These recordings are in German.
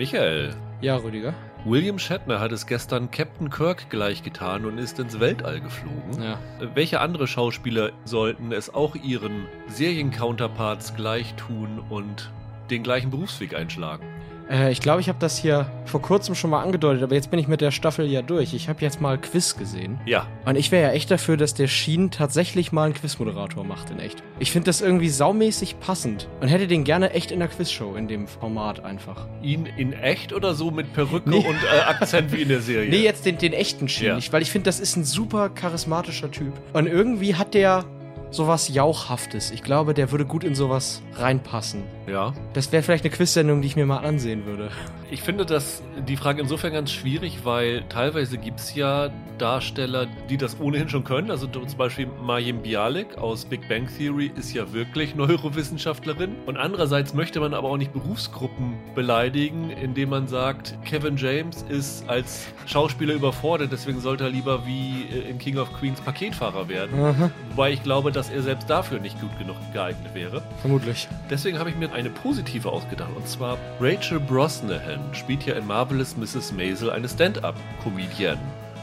Michael, Ja, Rüdiger. William Shatner hat es gestern Captain Kirk gleichgetan und ist ins Weltall geflogen. Ja. Welche andere Schauspieler sollten es auch ihren Seriencounterparts gleich tun und den gleichen Berufsweg einschlagen? Äh, ich glaube, ich habe das hier vor kurzem schon mal angedeutet, aber jetzt bin ich mit der Staffel ja durch. Ich habe jetzt mal Quiz gesehen. Ja, Und ich wäre ja echt dafür, dass der Sheen tatsächlich mal einen Quizmoderator macht, in echt. Ich finde das irgendwie saumäßig passend und hätte den gerne echt in der Quizshow, in dem Format einfach. ihn in echt oder so mit Perücke Nee. und äh, Akzent wie in der Serie? Nee, jetzt den, den echten Sheen Ja. nicht, weil ich finde, das ist ein super charismatischer Typ. Und irgendwie hat der sowas Jauchhaftes. Ich glaube, der würde gut in sowas reinpassen. Ja. Das wäre vielleicht eine Quizsendung, die ich mir mal ansehen würde. Ich finde das die Frage insofern ganz schwierig, weil teilweise gibt es ja Darsteller, die das ohnehin schon können. Also zum Beispiel Mayim Bialik aus Big Bang Theory ist ja wirklich Neurowissenschaftlerin. Und andererseits möchte man aber auch nicht Berufsgruppen beleidigen, indem man sagt, Kevin James ist als Schauspieler überfordert, deswegen sollte er lieber wie äh, in King of Queens Paketfahrer werden. Aha, Wobei ich glaube, dass er selbst dafür nicht gut genug geeignet wäre. vermutlich. Deswegen habe ich mir eine positive ausgedacht. Und zwar Rachel Brosnahan spielt ja in Marvelous Mrs. Maisel eine Stand-up-Comedian.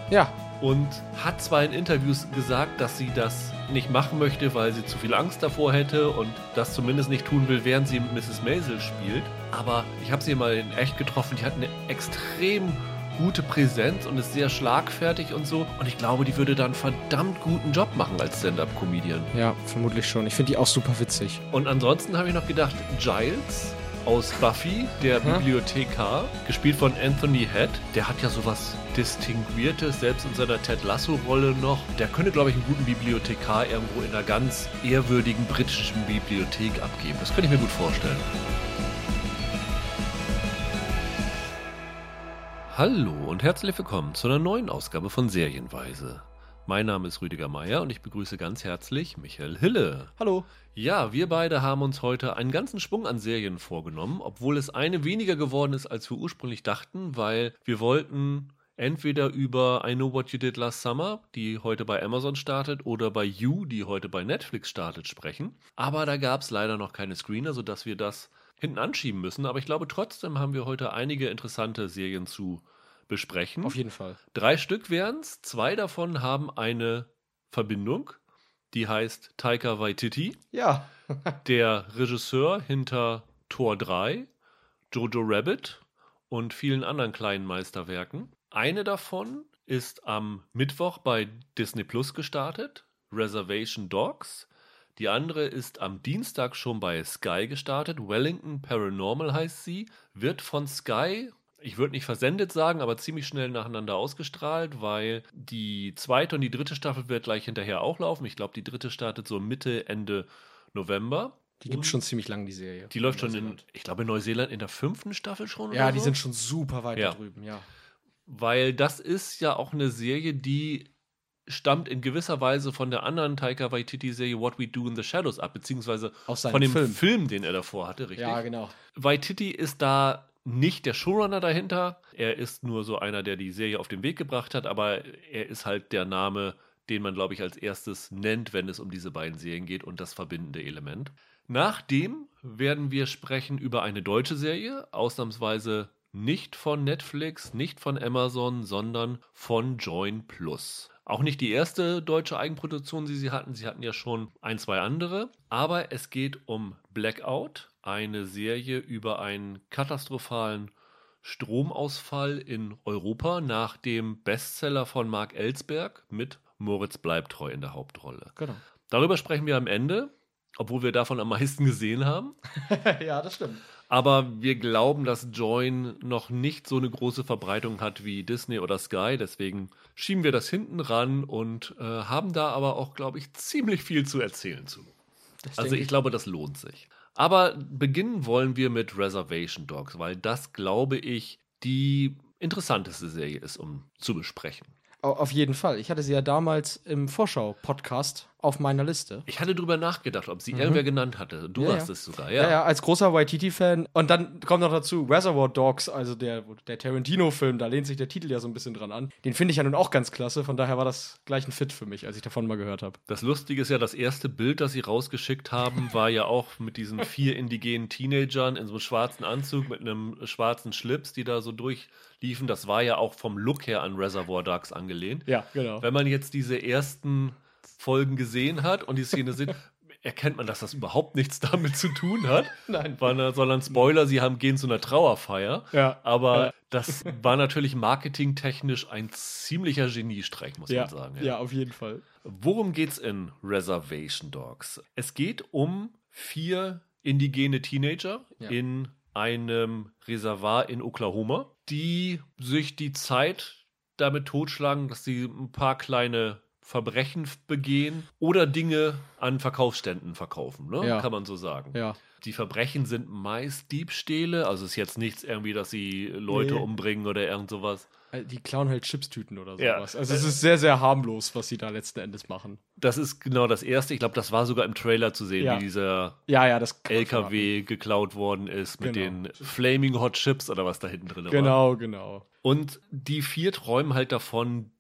Ja, Und hat zwar in Interviews gesagt, dass sie das nicht machen möchte, weil sie zu viel Angst davor hätte und das zumindest nicht tun will, während sie Mrs. Maisel spielt. Aber ich habe sie mal in echt getroffen. Die hat eine extrem gute Präsenz und ist sehr schlagfertig und so. Und ich glaube, die würde da einen verdammt guten Job machen als Stand-up-Comedian. ja, vermutlich schon. Ich finde die auch super witzig. Und ansonsten habe ich noch gedacht, Giles aus Buffy, der. Bibliothekar, gespielt von Anthony Head, der hat ja sowas Distinguiertes, selbst in seiner Ted Lasso-Rolle noch. Der könnte, glaube ich, einen guten Bibliothekar irgendwo in einer ganz ehrwürdigen britischen Bibliothek abgeben. Das könnte ich mir gut vorstellen. Hallo und herzlich willkommen zu einer neuen Ausgabe von Serienweise. Mein Name ist Rüdiger Meier und ich begrüße ganz herzlich Michael Hille. Hallo. Ja, wir beide haben uns heute einen ganzen Schwung an Serien vorgenommen, obwohl es eine weniger geworden ist, als wir ursprünglich dachten, weil wir wollten entweder über I Know What You Did Last Summer, die heute bei Amazon startet, oder bei You, die heute bei Netflix startet, sprechen. Aber da gab es leider noch keine Screener, sodass wir das hinten anschieben müssen. Aber ich glaube, trotzdem haben wir heute einige interessante Serien zu besprechen. Auf jeden Fall. Drei Stück wären es. Zwei davon haben eine Verbindung, die heißt Taika Waititi Ja. der Regisseur hinter Tor 3, Jojo Rabbit und vielen anderen kleinen Meisterwerken. Eine davon ist am Mittwoch bei Disney Plus gestartet, Reservation Dogs. Die andere ist am Dienstag schon bei Sky gestartet, Wellington Paranormal heißt sie, wird von Sky, ich würde nicht versendet sagen, aber ziemlich schnell nacheinander ausgestrahlt, weil die zweite und die dritte Staffel wird gleich hinterher auch laufen. Ich glaube, die dritte startet so Mitte, Ende November. Die gibt schon ziemlich lang, die Serie. Die läuft schon in, ich glaube, in Neuseeland in der fünften Staffel schon. Ja, die so. sind schon super weit Ja. da drüben, ja. Weil das ist ja auch eine Serie, die stammt in gewisser Weise von der anderen Taika Waititi-Serie What We Do in the Shadows ab, beziehungsweise von dem Film. Film. den er davor hatte, richtig? Ja, genau. Waititi ist da nicht der Showrunner dahinter. Er ist nur so einer, der die Serie auf den Weg gebracht hat, aber er ist halt der Name, den man, glaube ich, als erstes nennt, wenn es um diese beiden Serien geht und das verbindende Element. Nachdem werden wir sprechen über eine deutsche Serie, ausnahmsweise nicht von Netflix, nicht von Amazon, sondern von Join Plus. Auch nicht die erste deutsche Eigenproduktion, die sie hatten. Sie hatten ja schon ein, zwei andere. Aber es geht um Blackout, eine Serie über einen katastrophalen Stromausfall in Europa nach dem Bestseller von Mark Ellsberg mit Moritz Bleibtreu in der Hauptrolle. Genau. Darüber sprechen wir am Ende, obwohl wir davon am meisten gesehen haben. ja, das stimmt. Aber wir glauben, dass Join noch nicht so eine große Verbreitung hat wie Disney oder Sky. Deswegen schieben wir das hinten ran und äh, haben da aber auch, glaube ich, ziemlich viel zu erzählen zu. Das Also denke ich glaube, das lohnt sich. Aber beginnen wollen wir mit Reservation Dogs, weil das, glaube ich, die interessanteste Serie ist, um zu besprechen. Au- Auf jeden Fall. Ich hatte sie ja damals im Vorschau-Podcast auf meiner Liste. Ich hatte drüber nachgedacht, ob sie irgendwer genannt hatte. Du Mhm. Ja, hast ja. es sogar, Ja, ja. ja, als großer Waititi-Fan. Und dann kommt noch dazu Reservoir Dogs, also der, der Tarantino-Film, da lehnt sich der Titel ja so ein bisschen dran an. Den finde ich ja nun auch ganz klasse, von daher war das gleich ein Fit für mich, als ich davon mal gehört habe. Das Lustige ist ja, das erste Bild, das sie rausgeschickt haben, war ja auch mit diesen vier indigenen Teenagern in so einem schwarzen Anzug mit einem schwarzen Schlips, die da so durchliefen. Das war ja auch vom Look her an Reservoir Dogs angelehnt. Ja, genau. Wenn man jetzt diese ersten Folgen gesehen hat und die Szene sieht, erkennt man, dass das überhaupt nichts damit zu tun hat. Nein. War, sondern Spoiler, sie haben gehen zu einer Trauerfeier. Ja. Aber Ja. das war natürlich marketingtechnisch ein ziemlicher Geniestreich, muss Ja, man sagen. ja, auf jeden Fall. Worum geht's in Reservation Dogs? Es geht um vier indigene Teenager Ja. in einem Reservat in Oklahoma, die sich die Zeit damit totschlagen, dass sie ein paar kleine Verbrechen begehen oder Dinge an Verkaufsständen verkaufen, ne? Ja. kann man so sagen. Ja. Die Verbrechen sind meist Diebstähle, also es ist jetzt nichts irgendwie, dass sie Leute Nee. umbringen oder irgend sowas. Äh, Die klauen halt Chipstüten oder Ja. sowas. Also es ist sehr, sehr harmlos, was sie da letzten Endes machen. Das ist genau das erste. Ich glaube, das war sogar im Trailer zu sehen, Ja. wie dieser Ja, ja. LKW geklaut worden ist mit Genau. den Flaming Hot Chips oder was da hinten drin war. Genau, genau. Und die vier träumen halt davon,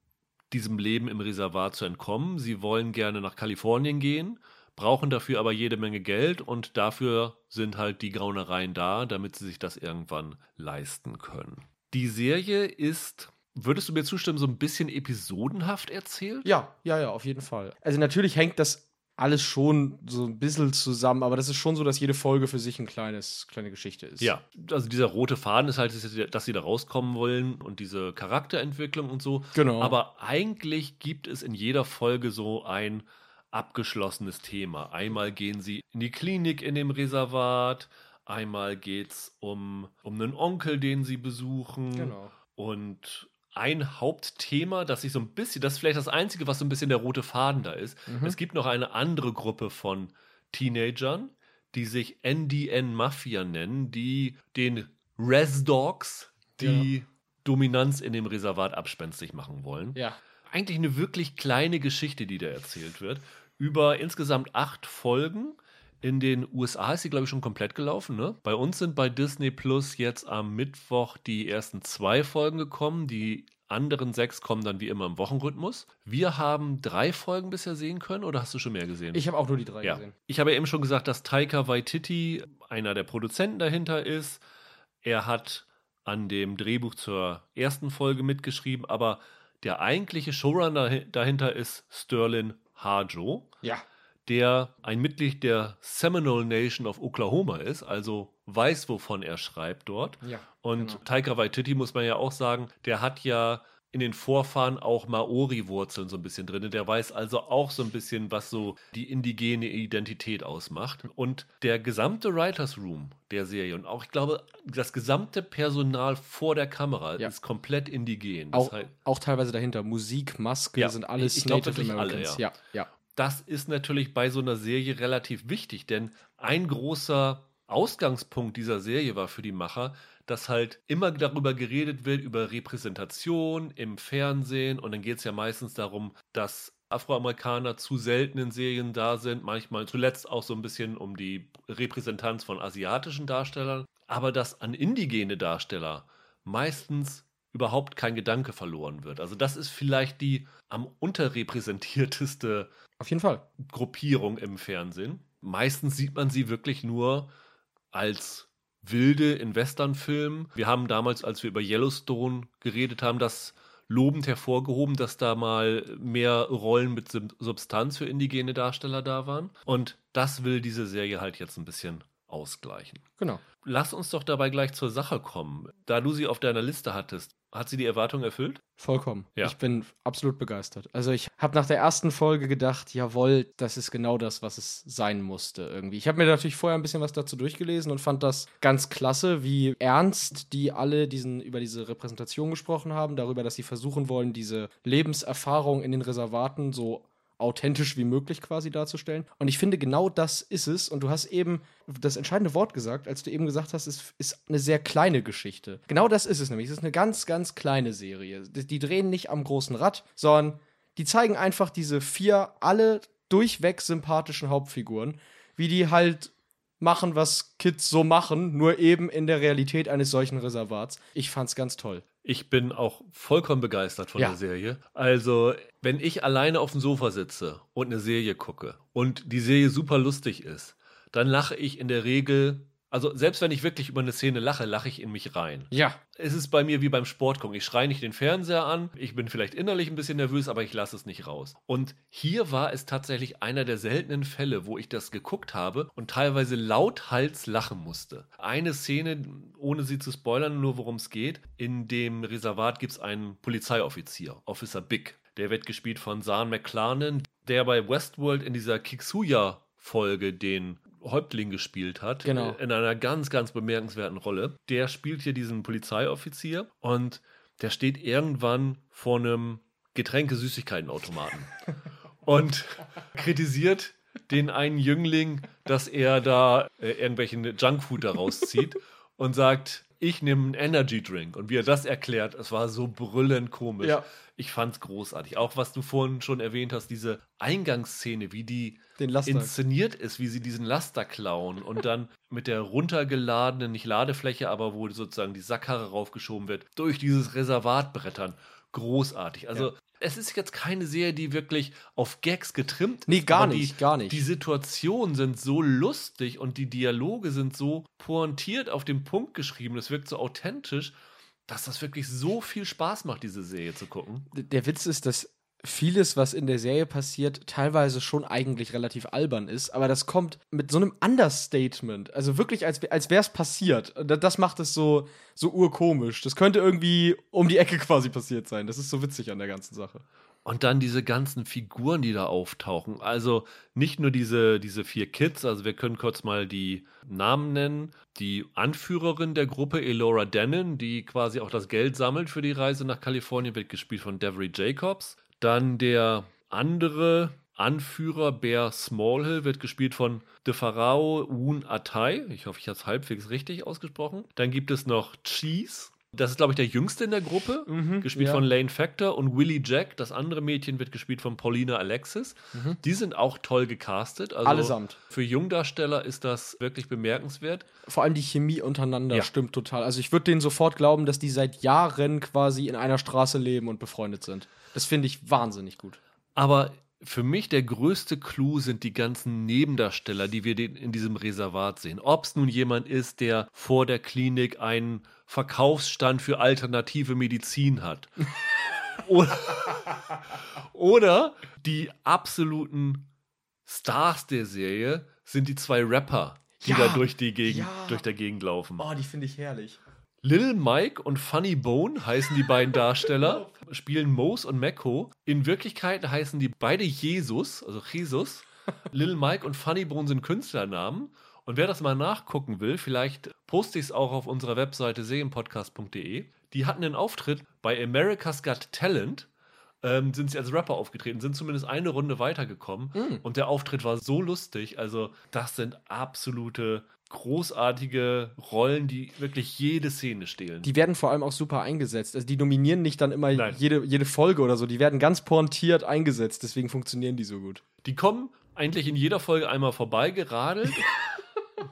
diesem Leben im Reservat zu entkommen. Sie wollen gerne nach Kalifornien gehen, brauchen dafür aber jede Menge Geld und dafür sind halt die Graunereien da, damit sie sich das irgendwann leisten können. Die Serie ist, würdest du mir zustimmen, so ein bisschen episodenhaft erzählt? Ja, ja, ja, auf jeden Fall. Also natürlich hängt das alles schon so ein bisschen zusammen, aber das ist schon so, dass jede Folge für sich ein kleines, kleine Geschichte ist. Ja, also dieser rote Faden ist halt, dass sie da rauskommen wollen und diese Charakterentwicklung und so. Genau. Aber eigentlich gibt es in jeder Folge so ein abgeschlossenes Thema. Einmal gehen sie in die Klinik in dem Reservat, einmal geht es um, um einen Onkel, den sie besuchen. Genau. Und ein Hauptthema, das sich so ein bisschen, das ist vielleicht das Einzige, was so ein bisschen der rote Faden da ist. Mhm. Es gibt noch eine andere Gruppe von Teenagern, die sich NDN Mafia nennen, die den Res Dogs die Dominanz in dem Reservat abspenstig machen wollen. Ja. Eigentlich eine wirklich kleine Geschichte, die da erzählt wird. Über insgesamt acht Folgen. In den USA ist sie, glaube ich, schon komplett gelaufen. Ne? Bei uns sind bei Disney Plus jetzt am Mittwoch die ersten zwei Folgen gekommen. Die anderen sechs kommen dann wie immer im Wochenrhythmus. Wir haben drei Folgen bisher sehen können oder hast du schon mehr gesehen? Ich habe auch nur die drei ja. gesehen. Ich habe ja eben schon gesagt, dass Taika Waititi einer der Produzenten dahinter ist. Er hat an dem Drehbuch zur ersten Folge mitgeschrieben, aber der eigentliche Showrunner dahinter ist Sterling Harjo, Ja. Der ein Mitglied der Seminole Nation of Oklahoma ist, also weiß, wovon er schreibt dort. Ja. Und genau. Taika Waititi, muss man ja auch sagen, der hat ja in den Vorfahren auch Maori-Wurzeln so ein bisschen drin. Der weiß also auch so ein bisschen, was so die indigene Identität ausmacht. Und der gesamte Writers Room der Serie und auch, ich glaube, das gesamte Personal vor der Kamera Ja. ist komplett indigen. Das Auch, heißt, auch teilweise dahinter. Musik, Maske Ja, sind alles ich glaub Native alle, Americans. ja. ja, ja. Das ist natürlich bei so einer Serie relativ wichtig, denn ein großer Ausgangspunkt dieser Serie war für die Macher, dass halt immer darüber geredet wird, über Repräsentation im Fernsehen und dann geht es ja meistens darum, dass Afroamerikaner zu selten in Serien da sind, manchmal zuletzt auch so ein bisschen um die Repräsentanz von asiatischen Darstellern, aber dass an indigene Darsteller meistens überhaupt kein Gedanke verloren wird. Also das ist vielleicht die am unterrepräsentierteste Auf jeden Fall. Gruppierung im Fernsehen. Meistens sieht man sie wirklich nur als wilde in Westernfilmen. Wir haben damals, als wir über Yellowstone geredet haben, das lobend hervorgehoben, dass da mal mehr Rollen mit Sub- Substanz für indigene Darsteller da waren. Und das will diese Serie halt jetzt ein bisschen ausgleichen. Genau. Lass uns doch dabei gleich zur Sache kommen. Da du sie auf deiner Liste hattest, hat sie die Erwartung erfüllt? Vollkommen. Ja. Ich bin absolut begeistert. Also ich habe nach der ersten Folge gedacht, jawohl, das ist genau das, was es sein musste irgendwie. Ich habe mir natürlich vorher ein bisschen was dazu durchgelesen und fand das ganz klasse, wie ernst die alle diesen über diese Repräsentation gesprochen haben, darüber, dass sie versuchen wollen, diese Lebenserfahrung in den Reservaten so authentisch wie möglich quasi darzustellen. Und ich finde, genau das ist es. Und du hast eben das entscheidende Wort gesagt, als du eben gesagt hast, es ist eine sehr kleine Geschichte. Genau das ist es nämlich. Es ist eine ganz, ganz kleine Serie. Die, drehen nicht am großen Rad, sondern die zeigen einfach diese vier alle durchweg sympathischen Hauptfiguren, wie die halt machen, was Kids so machen, nur eben in der Realität eines solchen Reservats. Ich fand's ganz toll. Ich bin auch vollkommen begeistert von Ja. der Serie. Also, wenn ich alleine auf dem Sofa sitze und eine Serie gucke und die Serie super lustig ist, dann lache ich in der Regel, also selbst wenn ich wirklich über eine Szene lache, lache ich in mich rein. Ja. Es ist bei mir wie beim Sport gucken. Ich schreie nicht den Fernseher an, ich bin vielleicht innerlich ein bisschen nervös, aber ich lasse es nicht raus. Und hier war es tatsächlich einer der seltenen Fälle, wo ich das geguckt habe und teilweise lauthals lachen musste. Eine Szene, ohne sie zu spoilern, nur worum es geht, in dem Reservat gibt es einen Polizeioffizier, Officer Big. Der wird gespielt von Zahn McClarnon, der bei Westworld in dieser Kixuya-Folge den Häuptling gespielt hat. Genau. In einer ganz, ganz bemerkenswerten Rolle. Der spielt hier diesen Polizeioffizier und der steht irgendwann vor einem Getränke-Süßigkeiten-Automaten und kritisiert den einen Jüngling, dass er da äh, irgendwelchen Junkfood da rauszieht und sagt, ich nehme einen Energy Drink. Und wie er das erklärt, es war so brüllend komisch. Ja. Ich fand's großartig. Auch was du vorhin schon erwähnt hast, diese Eingangsszene, wie die inszeniert ist, wie sie diesen Laster klauen und dann mit der runtergeladenen, nicht Ladefläche, aber wo sozusagen die Sackkarre raufgeschoben wird, durch dieses Reservat brettern. Großartig. Also, es ist jetzt keine Serie, die wirklich auf Gags getrimmt ist. Nee, gar nicht, die, gar nicht. Die Situationen sind so lustig und die Dialoge sind so pointiert auf den Punkt geschrieben. Es wirkt so authentisch, dass das wirklich so viel Spaß macht, diese Serie zu gucken. der Witz ist, dass vieles, was in der Serie passiert, teilweise schon eigentlich relativ albern ist, aber das kommt mit so einem Understatement, also wirklich, als, als wäre es passiert. Das macht es so, so urkomisch. Das könnte irgendwie um die Ecke quasi passiert sein. Das ist so witzig an der ganzen Sache. Und dann diese ganzen Figuren, die da auftauchen. Also nicht nur diese, diese vier Kids, also wir können kurz mal die Namen nennen. Die Anführerin der Gruppe, Elora Denon, die quasi auch das Geld sammelt für die Reise nach Kalifornien, wird gespielt von Devery Jacobs. Dann der andere Anführer, Bear Smallhill, wird gespielt von De Farao Un Atai. Ich hoffe, ich habe es halbwegs richtig ausgesprochen. Dann gibt es noch Cheese. Das ist, glaube ich, der Jüngste in der Gruppe, gespielt ja. von Lane Factor. Und Willie Jack, das andere Mädchen, wird gespielt von Paulina Alexis. Die sind auch toll gecastet. Also Allesamt. Für Jungdarsteller ist das wirklich bemerkenswert. Vor allem die Chemie untereinander Ja. stimmt total. Also ich würde denen sofort glauben, dass die seit Jahren quasi in einer Straße leben und befreundet sind. Das finde ich wahnsinnig gut. Aber für mich der größte Clou sind die ganzen Nebendarsteller, die wir in diesem Reservat sehen. Ob es nun jemand ist, der vor der Klinik einen Verkaufsstand für alternative Medizin hat. oder, oder die absoluten Stars der Serie sind die zwei Rapper, die Ja, da durch die Gegend, ja. durch der Gegend laufen. Oh, die finde ich herrlich. Lil Mike und Funny Bone heißen die beiden Darsteller, spielen Mose und Mecco. In Wirklichkeit heißen die beide Jesus, also Jesus. Lil Mike und Funny Bone sind Künstlernamen. Und wer das mal nachgucken will, vielleicht poste ich es auch auf unserer Webseite sehenpodcast.de. Die hatten einen Auftritt bei America's Got Talent. Ähm, sind sie als Rapper aufgetreten, sind zumindest eine Runde weitergekommen. Und der Auftritt war so lustig. Also, das sind absolute großartige Rollen, die wirklich jede Szene stehlen. Die werden vor allem auch super eingesetzt. Also die dominieren nicht dann immer Nein. jede, jede Folge oder so. Die werden ganz pointiert eingesetzt. Deswegen funktionieren die so gut. Die kommen eigentlich in jeder Folge einmal vorbei geradelt,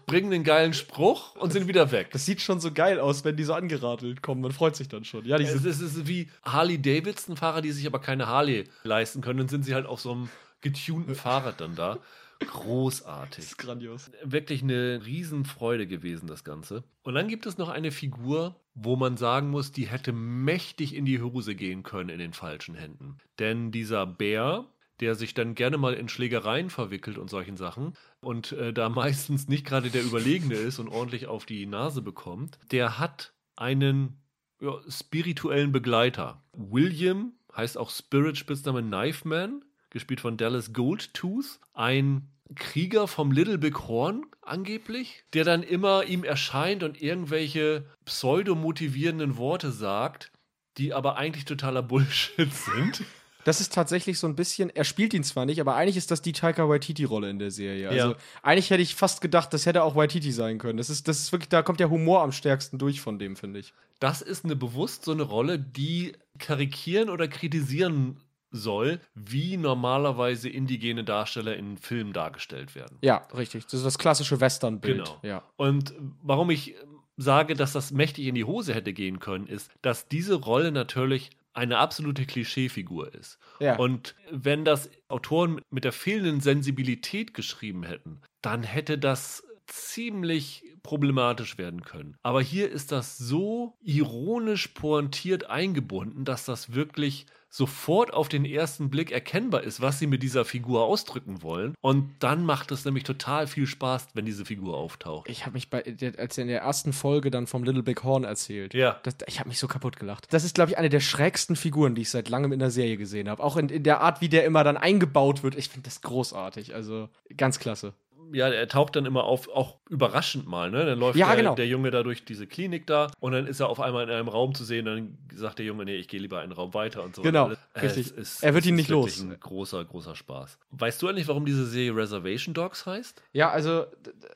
bringen einen geilen Spruch und sind wieder weg. Das sieht schon so geil aus, wenn die so angeradelt kommen. Man freut sich dann schon. Ja, die Es ist, es ist wie Harley-Davidson-Fahrer, die sich aber keine Harley leisten können. Dann sind sie halt auf so einem getunten Fahrrad dann da. Großartig. grandios. Wirklich eine Riesenfreude gewesen, das Ganze. Und dann gibt es noch eine Figur, wo man sagen muss, die hätte mächtig in die Hose gehen können in den falschen Händen. Denn dieser Bär, der sich dann gerne mal in Schlägereien verwickelt und solchen Sachen und äh, da meistens nicht gerade der Überlegene ist und ordentlich auf die Nase bekommt, der hat einen ja, spirituellen Begleiter. William heißt auch Spirit Spitzname Knife Man, gespielt von Dallas Goldtooth, ein Krieger vom Little Big Horn angeblich, der dann immer ihm erscheint und irgendwelche pseudomotivierenden Worte sagt, die aber eigentlich totaler Bullshit sind. Das ist tatsächlich so ein bisschen, er spielt ihn zwar nicht, aber eigentlich ist das die Taika Waititi-Rolle in der Serie. Also Ja. eigentlich hätte ich fast gedacht, das hätte auch Waititi sein können. Das ist, das ist wirklich, da kommt der Humor am stärksten durch von dem, finde ich. Das ist eine bewusst so eine Rolle, die karikieren oder kritisieren soll, wie normalerweise indigene Darsteller in Filmen dargestellt werden. Ja, richtig. Das ist das klassische Western-Bild. Genau. Ja. Und warum ich sage, dass das mächtig in die Hose hätte gehen können, ist, dass diese Rolle natürlich eine absolute Klischeefigur ist. Ja. Und wenn das Autoren mit der fehlenden Sensibilität geschrieben hätten, dann hätte das ziemlich problematisch werden können. Aber hier ist das so ironisch pointiert eingebunden, dass das wirklich sofort auf den ersten Blick erkennbar ist, was sie mit dieser Figur ausdrücken wollen. Und dann macht es nämlich total viel Spaß, wenn diese Figur auftaucht. Ich habe mich bei, als er in der ersten Folge dann vom Little Big Horn erzählt. Ja. Das, ich habe mich so kaputt gelacht. Das ist, glaube ich, eine der schrägsten Figuren, die ich seit langem in der Serie gesehen habe. Auch in, in der Art, wie der immer dann eingebaut wird. Ich finde das großartig. Also ganz klasse. Ja, er taucht dann immer auf, auch überraschend mal, ne? Dann läuft Ja, der, genau. der Junge da durch diese Klinik da und dann ist er auf einmal in einem Raum zu sehen, dann sagt der Junge, nee, ich gehe lieber einen Raum weiter und so. Genau. Äh, richtig. ist- Er wird ihn nicht los. Ein großer, großer Spaß. Weißt du eigentlich, warum diese Serie Reservation Dogs heißt? Ja, also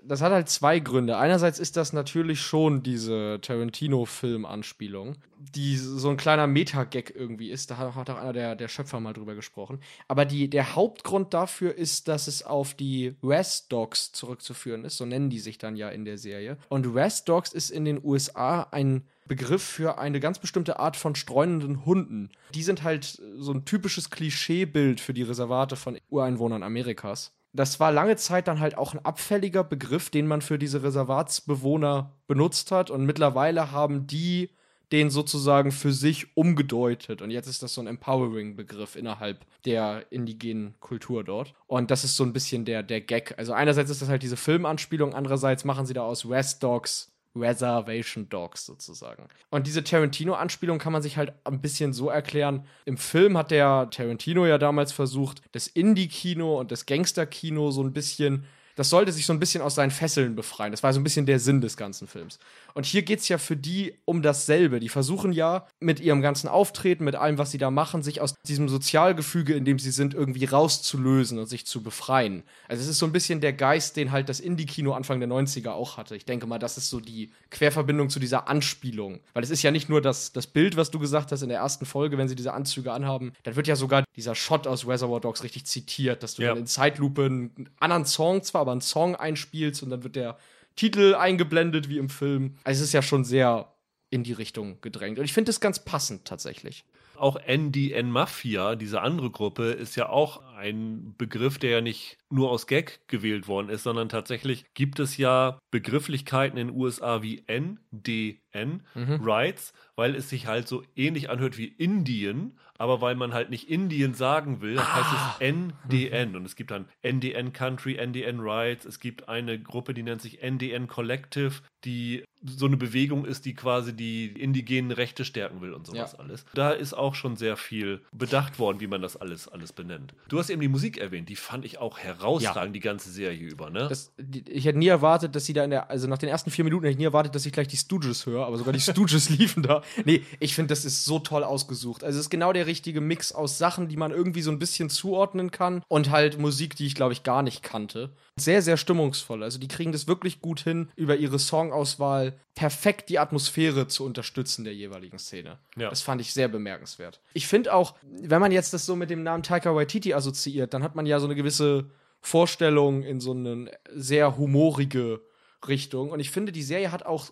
das hat halt zwei Gründe. Einerseits ist das natürlich schon diese Tarantino-Film-Anspielung, die so ein kleiner Meta-Gag irgendwie ist. Da hat auch einer der, der Schöpfer mal drüber gesprochen. Aber die, der Hauptgrund dafür ist, dass es auf die West Dogs zurückzuführen ist. So nennen die sich dann ja in der Serie. Und West Dogs ist in den USA ein Begriff für eine ganz bestimmte Art von streunenden Hunden. Die sind halt so ein typisches Klischeebild für die Reservate von Ureinwohnern Amerikas. Das war lange Zeit dann halt auch ein abfälliger Begriff, den man für diese Reservatsbewohner benutzt hat. Und mittlerweile haben die den sozusagen für sich umgedeutet. Und jetzt ist das so ein Empowering-Begriff innerhalb der indigenen Kultur dort. Und das ist so ein bisschen der, der Gag. Also einerseits ist das halt diese Filmanspielung, andererseits machen sie da aus West Dogs Reservation Dogs sozusagen. Und diese Tarantino-Anspielung kann man sich halt ein bisschen so erklären. Im Film hat der Tarantino ja damals versucht, das Indie-Kino und das Gangster-Kino so ein bisschen das sollte sich so ein bisschen aus seinen Fesseln befreien. Das war so ein bisschen der Sinn des ganzen Films. Und hier geht es ja für die um dasselbe. Die versuchen ja mit ihrem ganzen Auftreten, mit allem, was sie da machen, sich aus diesem Sozialgefüge, in dem sie sind, irgendwie rauszulösen und sich zu befreien. Also es ist so ein bisschen der Geist, den halt das Indie-Kino Anfang der 90er auch hatte. Ich denke mal, das ist so die Querverbindung zu dieser Anspielung. Weil es ist ja nicht nur das, das Bild, was du gesagt hast in der ersten Folge, wenn sie diese Anzüge anhaben, dann wird ja sogar dieser Shot aus Reservoir Dogs richtig zitiert, dass du Ja. dann in Zeitlupe einen anderen Song zwar, aber einen Song einspielst und dann wird der Titel eingeblendet wie im Film. Also es ist ja schon sehr in die Richtung gedrängt. Und ich finde es ganz passend tatsächlich. Auch NDN Mafia, diese andere Gruppe, ist ja auch ein Begriff, der ja nicht nur aus Gag gewählt worden ist, sondern tatsächlich gibt es ja Begrifflichkeiten in den USA wie NDN, Rights, weil es sich halt so ähnlich anhört wie Indien, aber weil man halt nicht Indien sagen will, heißt es NDN. Und es gibt dann NDN Country, NDN Rights, es gibt eine Gruppe, die nennt sich NDN Collective, die so eine Bewegung ist, die quasi die indigenen Rechte stärken will und sowas Ja. alles. Da ist auch schon sehr viel bedacht worden, wie man das alles, alles benennt. Du hast eben die Musik erwähnt, die fand ich auch herausragend, die ganze Serie über, ne? Das, die, ich hätte nie erwartet, dass sie da in der, also nach den ersten vier Minuten hätte ich nie erwartet, dass ich gleich die Stooges höre, aber sogar die Stooges liefen da. Nee, ich finde, das ist so toll ausgesucht. Also es ist genau der richtige Mix aus Sachen, die man irgendwie so ein bisschen zuordnen kann und halt Musik, die ich, glaube ich, gar nicht kannte. Sehr, sehr stimmungsvoll. Also die kriegen das wirklich gut hin, über ihre Songauswahl perfekt die Atmosphäre zu unterstützen der jeweiligen Szene. Ja. Das fand ich sehr bemerkenswert. Ich finde auch, wenn man jetzt das so mit dem Namen Taika Waititi assoziiert, dann hat man ja so eine gewisse Vorstellung in so eine sehr humorige Richtung. Und ich finde, die Serie hat auch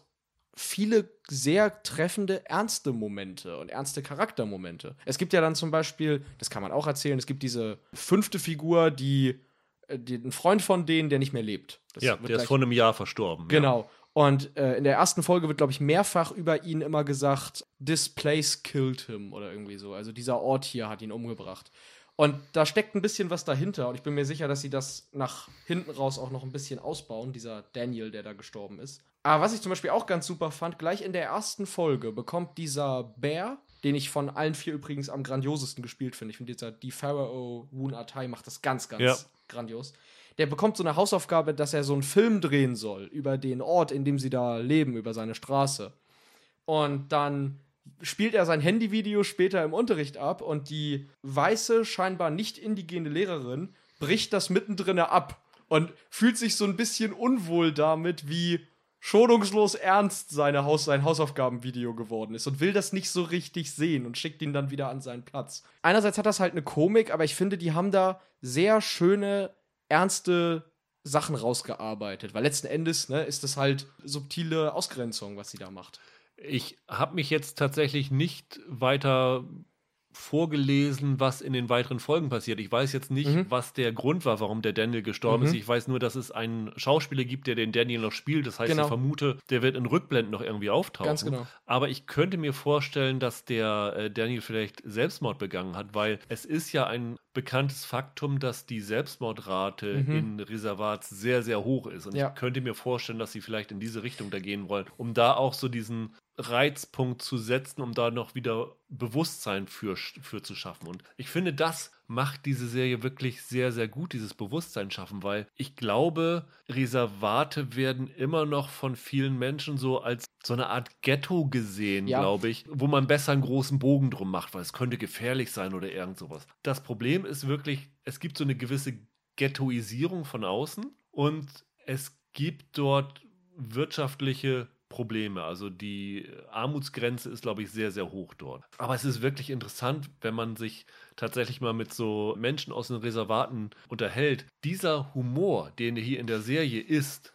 viele sehr treffende, ernste Momente und ernste Charaktermomente. Es gibt ja dann zum Beispiel, das kann man auch erzählen, es gibt diese fünfte Figur, die, äh, die ein Freund von denen, der nicht mehr lebt. Das ja, der ist vor einem Jahr verstorben. Genau. Und äh, in der ersten Folge wird, glaube ich, mehrfach über ihn immer gesagt, this place killed him oder irgendwie so. Also dieser Ort hier hat ihn umgebracht. Und da steckt ein bisschen was dahinter. Und ich bin mir sicher, dass sie das nach hinten raus auch noch ein bisschen ausbauen, dieser Daniel, der da gestorben ist. Aber was ich zum Beispiel auch ganz super fand, gleich in der ersten Folge bekommt dieser Bär, den ich von allen vier übrigens am grandiosesten gespielt finde. Ich finde, dieser Die Pharaoh Woon Atai macht das ganz, ganz Ja. grandios. Der bekommt so eine Hausaufgabe, dass er so einen Film drehen soll über den Ort, in dem sie da leben, über seine Straße. Und dann spielt er sein Handyvideo später im Unterricht ab und die weiße, scheinbar nicht indigene Lehrerin bricht das mittendrin ab und fühlt sich so ein bisschen unwohl damit, wie schonungslos ernst seine Haus, sein Hausaufgabenvideo geworden ist und will das nicht so richtig sehen und schickt ihn dann wieder an seinen Platz. Einerseits hat das halt eine Komik, aber ich finde, die haben da sehr schöne, ernste Sachen rausgearbeitet, weil letzten Endes ne, ist das halt subtile Ausgrenzung, was sie da macht. Ich habe mich jetzt tatsächlich nicht weiter vorgelesen, was in den weiteren Folgen passiert. Ich weiß jetzt nicht, mhm. was der Grund war, warum der Daniel gestorben mhm. ist. Ich weiß nur, dass es einen Schauspieler gibt, der den Daniel noch spielt. Das heißt, genau. ich vermute, der wird in Rückblenden noch irgendwie auftauchen. Ganz genau. Aber ich könnte mir vorstellen, dass der äh, Daniel vielleicht Selbstmord begangen hat, weil es ist ja ein bekanntes Faktum, dass die Selbstmordrate mhm. in Reservats sehr, sehr hoch ist. Und ja. ich könnte mir vorstellen, dass sie vielleicht in diese Richtung da gehen wollen, um da auch so diesen Reizpunkt zu setzen, um da noch wieder Bewusstsein für, für zu schaffen. Und ich finde, das macht diese Serie wirklich sehr, sehr gut, dieses Bewusstsein schaffen, weil ich glaube, Reservate werden immer noch von vielen Menschen so als so eine Art Ghetto gesehen, ja. glaube ich, wo man besser einen großen Bogen drum macht, weil es könnte gefährlich sein oder irgend sowas. Das Problem ist wirklich, es gibt so eine gewisse Ghettoisierung von außen und es gibt dort wirtschaftliche Probleme. Also die Armutsgrenze ist, glaube ich, sehr, sehr hoch dort. Aber es ist wirklich interessant, wenn man sich tatsächlich mal mit so Menschen aus den Reservaten unterhält. Dieser Humor, den hier in der Serie ist,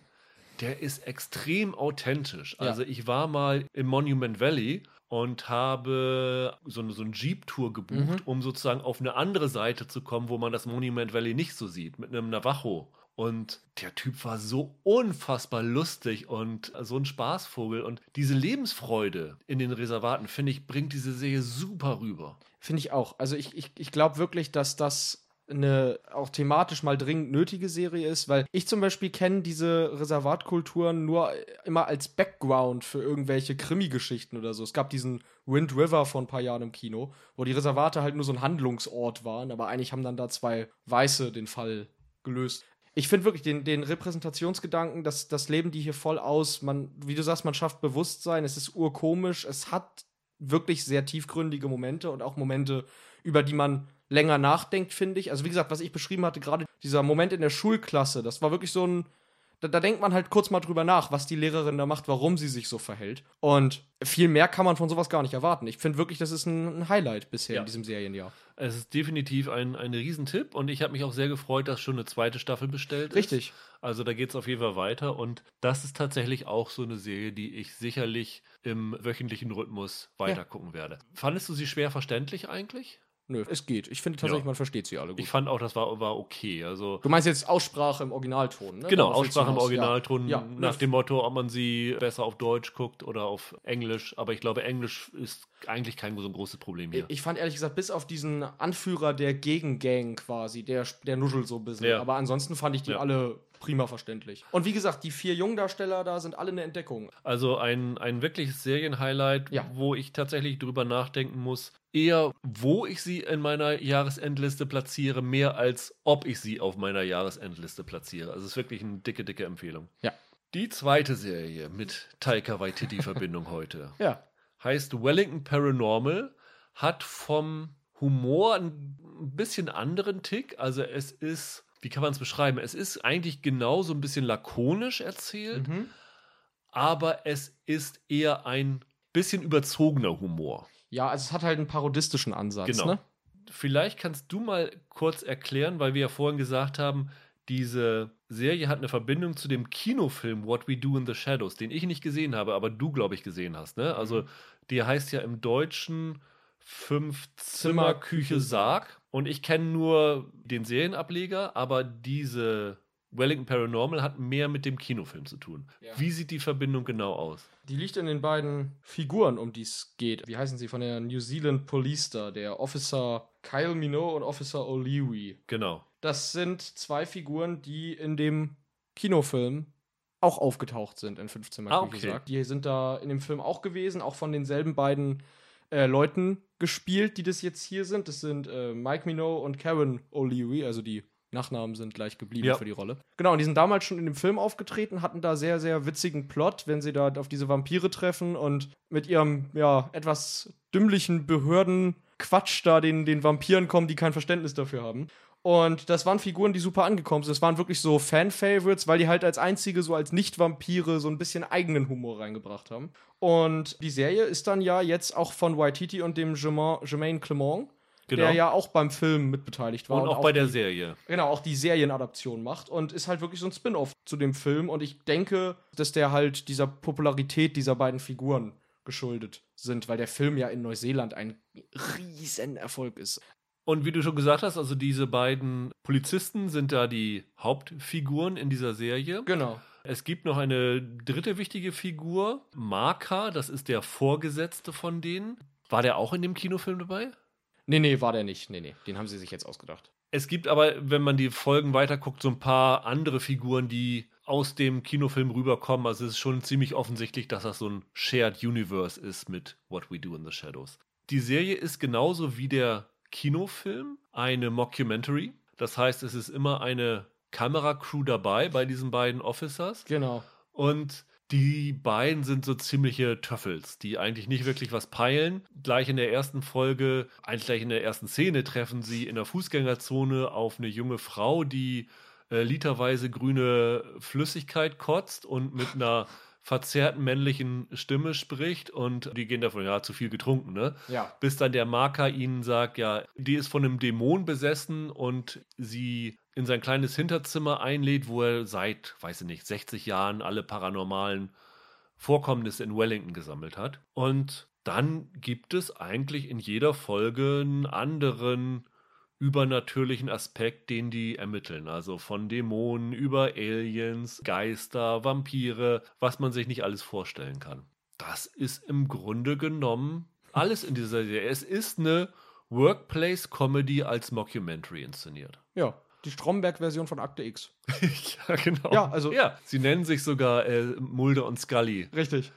der ist extrem authentisch. Ja. Also ich war mal im Monument Valley und habe so eine, so eine Jeep-Tour gebucht, mhm. um sozusagen auf eine andere Seite zu kommen, wo man das Monument Valley nicht so sieht, mit einem Navajo. Und der Typ war so unfassbar lustig und so ein Spaßvogel. Und diese Lebensfreude in den Reservaten, finde ich, bringt diese Serie super rüber. Finde ich auch. Also ich, ich, ich glaube wirklich, dass das eine auch thematisch mal dringend nötige Serie ist, weil ich zum Beispiel kenne diese Reservatkulturen nur immer als Background für irgendwelche Krimi-Geschichten oder so. Es gab diesen Wind River vor ein paar Jahren im Kino, wo die Reservate halt nur so ein Handlungsort waren, aber eigentlich haben dann da zwei Weiße den Fall gelöst ich finde wirklich den, den Repräsentationsgedanken, das, das leben die hier voll aus. Man, wie du sagst, man schafft Bewusstsein, es ist urkomisch, es hat wirklich sehr tiefgründige Momente und auch Momente, über die man länger nachdenkt, finde ich. Also wie gesagt, was ich beschrieben hatte, gerade dieser Moment in der Schulklasse, das war wirklich so ein, da, da, denkt man halt kurz mal drüber nach, was die Lehrerin da macht, warum sie sich so verhält. Und viel mehr kann man von sowas gar nicht erwarten. Ich finde wirklich, das ist ein, ein Highlight bisher ja. in diesem Serienjahr. Es ist definitiv ein, ein Riesentipp und ich habe mich auch sehr gefreut, dass schon eine zweite Staffel bestellt Richtig. ist. Richtig. Also da geht es auf jeden Fall weiter und das ist tatsächlich auch so eine Serie, die ich sicherlich im wöchentlichen Rhythmus weitergucken ja. werde. Fandest du sie schwer verständlich eigentlich? Nö, es geht. Ich finde tatsächlich, ja. man versteht sie alle gut. Ich fand auch, das war, war okay. Also du meinst jetzt Aussprache im Originalton, ne? Genau, Aussprache im Originalton, ja. Ja. nach dem Motto, ob man sie besser auf Deutsch guckt oder auf Englisch. Aber ich glaube, Englisch ist eigentlich kein so ein großes Problem hier. Ich fand ehrlich gesagt, bis auf diesen Anführer der Gegengang quasi, der, der nuschelt so ein bisschen. Aber ansonsten fand ich die alle prima verständlich. Und wie gesagt, die vier Jungdarsteller da sind alle eine Entdeckung. Also ein, ein wirkliches Serienhighlight, ja. wo ich tatsächlich drüber nachdenken muss, eher wo ich sie in meiner Jahresendliste platziere, mehr als ob ich sie auf meiner Jahresendliste platziere. Also es ist wirklich eine dicke, dicke Empfehlung. Ja. Die zweite Serie mit Taika Waititi-Verbindung heute. Ja heißt Wellington Paranormal, hat vom Humor ein bisschen anderen Tick. Also es ist, wie kann man es beschreiben? Es ist eigentlich genauso ein bisschen lakonisch erzählt, mhm. aber es ist eher ein bisschen überzogener Humor. Ja, also es hat halt einen parodistischen Ansatz. Genau. Ne? Vielleicht kannst du mal kurz erklären, weil wir ja vorhin gesagt haben, diese Serie hat eine Verbindung zu dem Kinofilm What We Do in the Shadows, den ich nicht gesehen habe, aber du, glaube ich, gesehen hast. Ne? Also, mhm. die heißt ja im Deutschen Fünf-Zimmer-Küche Sarg. Und ich kenne nur den Serienableger, aber diese Wellington Paranormal hat mehr mit dem Kinofilm zu tun. Ja. Wie sieht die Verbindung genau aus? Die liegt in den beiden Figuren, um die es geht. Wie heißen sie von der New Zealand Police da? Der Officer Kyle Minogue und Officer O'Leary. Genau. Das sind zwei Figuren, die in dem Kinofilm auch aufgetaucht sind in 15 Mal, ah, okay. gesagt. Die sind da in dem Film auch gewesen, auch von denselben beiden äh, Leuten gespielt, die das jetzt hier sind. Das sind äh, Mike Minogue und Karen O'Leary, also die Nachnamen sind gleich geblieben ja. für die Rolle. Genau, und die sind damals schon in dem Film aufgetreten, hatten da sehr, sehr witzigen Plot, wenn sie da auf diese Vampire treffen und mit ihrem, ja, etwas dümmlichen Behördenquatsch da den, den Vampiren kommen, die kein Verständnis dafür haben. Und das waren Figuren, die super angekommen sind. Das waren wirklich so Fan-Favorites, weil die halt als einzige, so als Nicht-Vampire, so ein bisschen eigenen Humor reingebracht haben. Und die Serie ist dann ja jetzt auch von Waititi und dem Germain Clement, Genau. der ja auch beim Film mitbeteiligt war. Und auch bei der die, Serie. Genau, auch die Serienadaption macht und ist halt wirklich so ein Spin-off zu dem Film. Und ich denke, dass der halt dieser Popularität dieser beiden Figuren geschuldet sind, weil der Film ja in Neuseeland ein riesen Erfolg ist. Und wie du schon gesagt hast, also diese beiden Polizisten sind da die Hauptfiguren in dieser Serie. Genau. Es gibt noch eine dritte wichtige Figur, Marka, das ist der Vorgesetzte von denen. War der auch in dem Kinofilm dabei? Nee, nee, war der nicht. Nee, nee, den haben sie sich jetzt ausgedacht. Es gibt aber, wenn man die Folgen weiterguckt, so ein paar andere Figuren, die aus dem Kinofilm rüberkommen. Also es ist schon ziemlich offensichtlich, dass das so ein Shared Universe ist mit What We Do in the Shadows. Die Serie ist genauso wie der Kinofilm eine Mockumentary. Das heißt, es ist immer eine Kameracrew dabei bei diesen beiden Officers. Genau. Und die beiden sind so ziemliche Töffels, die eigentlich nicht wirklich was peilen. Gleich in der ersten Folge, eigentlich gleich in der ersten Szene, treffen sie in der Fußgängerzone auf eine junge Frau, die äh, literweise grüne Flüssigkeit kotzt und mit einer verzerrten männlichen Stimme spricht und die gehen davon, ja, zu viel getrunken, ne? Ja. Bis dann der Marker ihnen sagt, ja, die ist von einem Dämon besessen und sie in sein kleines Hinterzimmer einlädt, wo er seit, weiß ich nicht, 60 Jahren alle paranormalen Vorkommnisse in Wellington gesammelt hat. Und dann gibt es eigentlich in jeder Folge einen anderen übernatürlichen Aspekt, den die ermitteln. Also von Dämonen über Aliens, Geister, Vampire, was man sich nicht alles vorstellen kann. Das ist im Grunde genommen alles in dieser Serie. Es ist eine Workplace-Comedy als Mockumentary inszeniert. Ja. Die Stromberg-Version von Akte X. ja, genau. Ja, also- Ja, sie nennen sich sogar äh, Mulder und Scully. Richtig.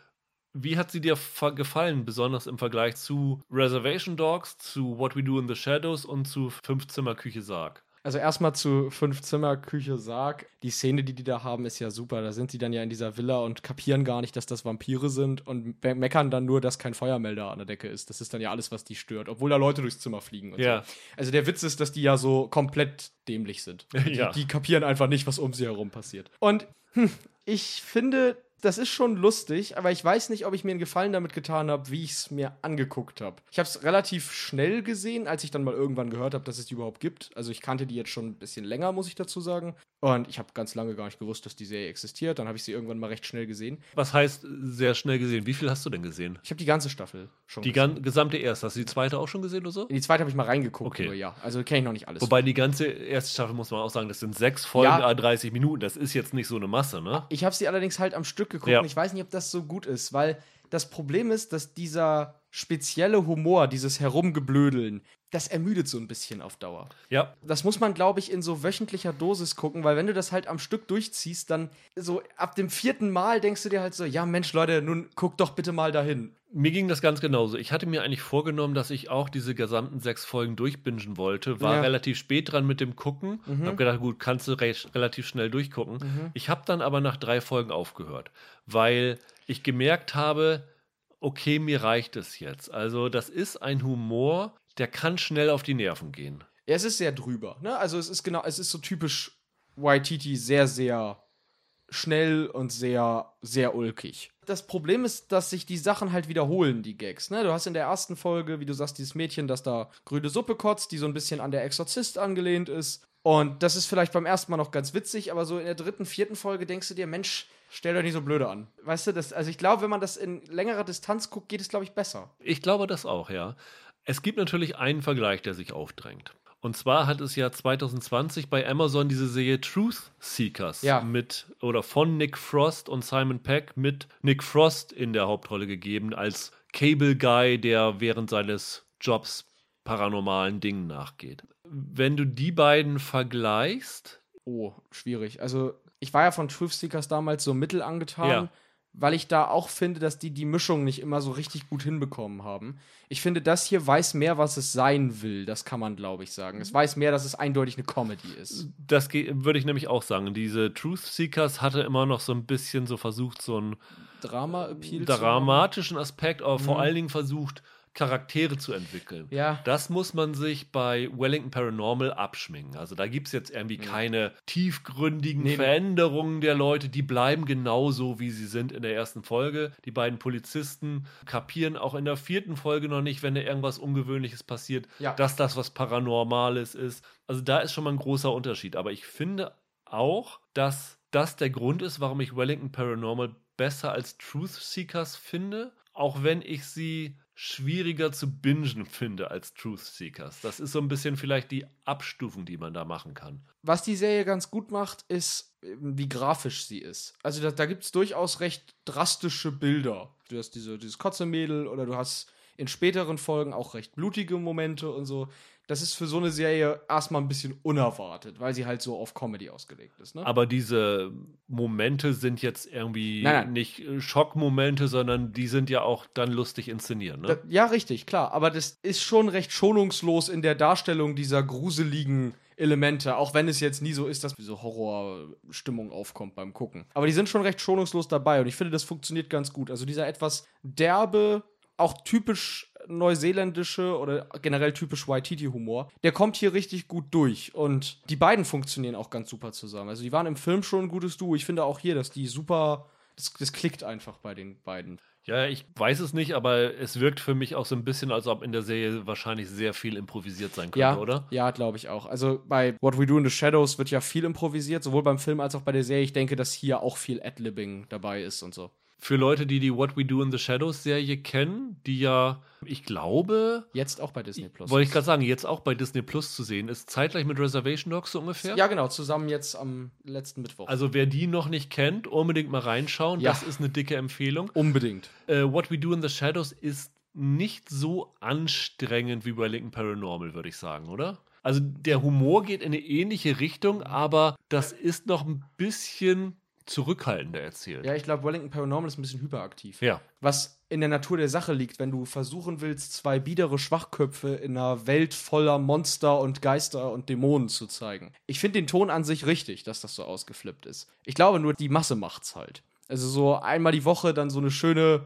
Wie hat sie dir gefallen, besonders im Vergleich zu Reservation Dogs, zu What We Do in the Shadows und zu Fünf-Zimmer-Küche Sarg? Also erstmal zu fünf Zimmer, Küche, Sarg. Die Szene, die die da haben, ist ja super. Da sind sie dann ja in dieser Villa und kapieren gar nicht, dass das Vampire sind und me meckern dann nur, dass kein Feuermelder an der Decke ist. Das ist dann ja alles, was die stört, obwohl da Leute durchs Zimmer fliegen. Ja. So. Also der Witz ist, dass die ja so komplett dämlich sind. Die, Ja. die kapieren einfach nicht, was um sie herum passiert. Und hm, ich finde, das ist schon lustig, aber ich weiß nicht, ob ich mir einen Gefallen damit getan habe, wie ich es mir angeguckt habe. Ich habe es relativ schnell gesehen, als ich dann mal irgendwann gehört habe, dass es die überhaupt gibt. Also ich kannte die jetzt schon ein bisschen länger, muss ich dazu sagen. Und ich habe ganz lange gar nicht gewusst, dass die Serie existiert. Dann habe ich sie irgendwann mal recht schnell gesehen. Was heißt sehr schnell gesehen? Wie viel hast du denn gesehen? Ich habe die ganze Staffel schon Die gesehen. gan gesamte erste. Hast du die zweite auch schon gesehen oder so? In die zweite habe ich mal reingeguckt, Okay. nur, ja. Also kenne ich noch nicht alles. Wobei die ganze erste Staffel, muss man auch sagen, das sind sechs Folgen, Ja. a 30 Minuten. Das ist jetzt nicht so eine Masse, ne? Ich habe sie allerdings halt am Stück geguckt Ja. und ich weiß nicht, ob das so gut ist, weil das Problem ist, dass dieser spezielle Humor, dieses Herumgeblödeln, das ermüdet so ein bisschen auf Dauer. Ja, Das muss man, glaube ich, in so wöchentlicher Dosis gucken, weil wenn du das halt am Stück durchziehst, dann so ab dem vierten Mal denkst du dir halt so, ja Mensch, Leute, nun guck doch bitte mal dahin. Mir ging das ganz genauso. Ich hatte mir eigentlich vorgenommen, dass ich auch diese gesamten sechs Folgen durchbingen wollte. War Ja. relativ spät dran mit dem Gucken. Mhm. Hab gedacht, gut, kannst du recht, relativ schnell durchgucken. Mhm. Ich habe dann aber nach drei Folgen aufgehört, weil ich gemerkt habe, okay, mir reicht es jetzt. Also das ist ein Humor, der kann schnell auf die Nerven gehen. Ja, es ist sehr drüber, ne? Also es ist genau, es ist so typisch Waititi sehr, sehr schnell und sehr, sehr ulkig. Das Problem ist, dass sich die Sachen halt wiederholen, die Gags. Ne? Du hast in der ersten Folge, wie du sagst, dieses Mädchen, das da grüne Suppe kotzt, die so ein bisschen an der Exorzist angelehnt ist. Und das ist vielleicht beim ersten Mal noch ganz witzig, aber so in der dritten, vierten Folge denkst du dir, Mensch, stell doch nicht so blöde an. Weißt du, das, also ich glaube, wenn man das in längerer Distanz guckt, geht es, glaube ich, besser. Ich glaube das auch, ja. Es gibt natürlich einen Vergleich, der sich aufdrängt. Und zwar hat es ja 2020 bei Amazon diese Serie Truth Seekers Ja. mit oder von Nick Frost und Simon Peck mit Nick Frost in der Hauptrolle gegeben als Cable Guy, der während seines Jobs paranormalen Dingen nachgeht. Wenn du die beiden vergleichst, Oh, schwierig. Also, ich war ja von Truth Seekers damals so mittel angetan, Ja. Weil ich da auch finde, dass die die Mischung nicht immer so richtig gut hinbekommen haben. Ich finde, das hier weiß mehr, was es sein will. Das kann man, glaube ich, sagen. Es weiß mehr, dass es eindeutig eine Comedy ist. das würde ich nämlich auch sagen. Diese Truth Seekers hatte immer noch so ein bisschen so versucht, so ein Drama-Appeal. dramatischen Aspekt, aber vor allen Dingen versucht, Charaktere zu entwickeln. Ja. Das muss man sich bei Wellington Paranormal abschminken. Also da gibt es jetzt irgendwie keine tiefgründigen Nee. Veränderungen der Leute. Die bleiben genauso, wie sie sind in der ersten Folge. Die beiden Polizisten kapieren auch in der vierten Folge noch nicht, wenn da irgendwas Ungewöhnliches passiert, Ja. dass das was Paranormales ist. Also da ist schon mal ein großer Unterschied. Aber ich finde auch, dass das der Grund ist, warum ich Wellington Paranormal besser als Truth Seekers finde, auch wenn ich sie schwieriger zu bingen finde als Truth Seekers. Das ist so ein bisschen vielleicht die Abstufung, die man da machen kann. Was die Serie ganz gut macht, ist, eben, wie grafisch sie ist. Also da, da gibt es durchaus recht drastische Bilder. Du hast diese, dieses Kotzemädel oder du hast in späteren Folgen auch recht blutige Momente und so. Das ist für so eine Serie erstmal ein bisschen unerwartet, weil sie halt so auf Comedy ausgelegt ist. Ne? Aber diese Momente sind jetzt irgendwie Nein, nein. nicht äh, Schockmomente, sondern die sind ja auch dann lustig inszeniert. Ne? Da, ja, richtig, klar. Aber das ist schon recht schonungslos in der Darstellung dieser gruseligen Elemente, auch wenn es jetzt nie so ist, dass diese Horrorstimmung aufkommt beim Gucken. Aber die sind schon recht schonungslos dabei und ich finde, das funktioniert ganz gut. Also dieser etwas derbe, auch typisch neuseeländische oder generell typisch Waititi-Humor, der kommt hier richtig gut durch. Und die beiden funktionieren auch ganz super zusammen. Also die waren im Film schon ein gutes Duo. Ich finde auch hier, dass die super. Das, das klickt einfach bei den beiden. Ja, ich weiß es nicht, aber es wirkt für mich auch so ein bisschen, als ob in der Serie wahrscheinlich sehr viel improvisiert sein könnte, Ja, oder? ja, glaube ich auch. Also bei What We Do in the Shadows wird ja viel improvisiert, sowohl beim Film als auch bei der Serie. Ich denke, dass hier auch viel Adlibbing dabei ist und so. Für Leute, die die What We Do in the Shadows Serie kennen, die ja, ich glaube, Jetzt auch bei Disney Plus. wollte ich gerade sagen, jetzt auch bei Disney Plus zu sehen ist, zeitgleich mit Reservation Dogs so ungefähr. Ja, genau, zusammen jetzt am letzten Mittwoch. Also wer die noch nicht kennt, unbedingt mal reinschauen. Ja. Das ist eine dicke Empfehlung. Unbedingt. Äh, What We Do in the Shadows ist nicht so anstrengend wie bei Lincoln Paranormal, würde ich sagen, oder? Also der Humor geht in eine ähnliche Richtung, aber das ist noch ein bisschen zurückhaltender erzählt. Ja, ich glaube, Wellington Paranormal ist ein bisschen hyperaktiv. Ja. Was in der Natur der Sache liegt, wenn du versuchen willst, zwei biedere Schwachköpfe in einer Welt voller Monster und Geister und Dämonen zu zeigen. Ich finde den Ton an sich richtig, dass das so ausgeflippt ist. Ich glaube nur, die Masse macht's halt. Also so einmal die Woche dann so eine schöne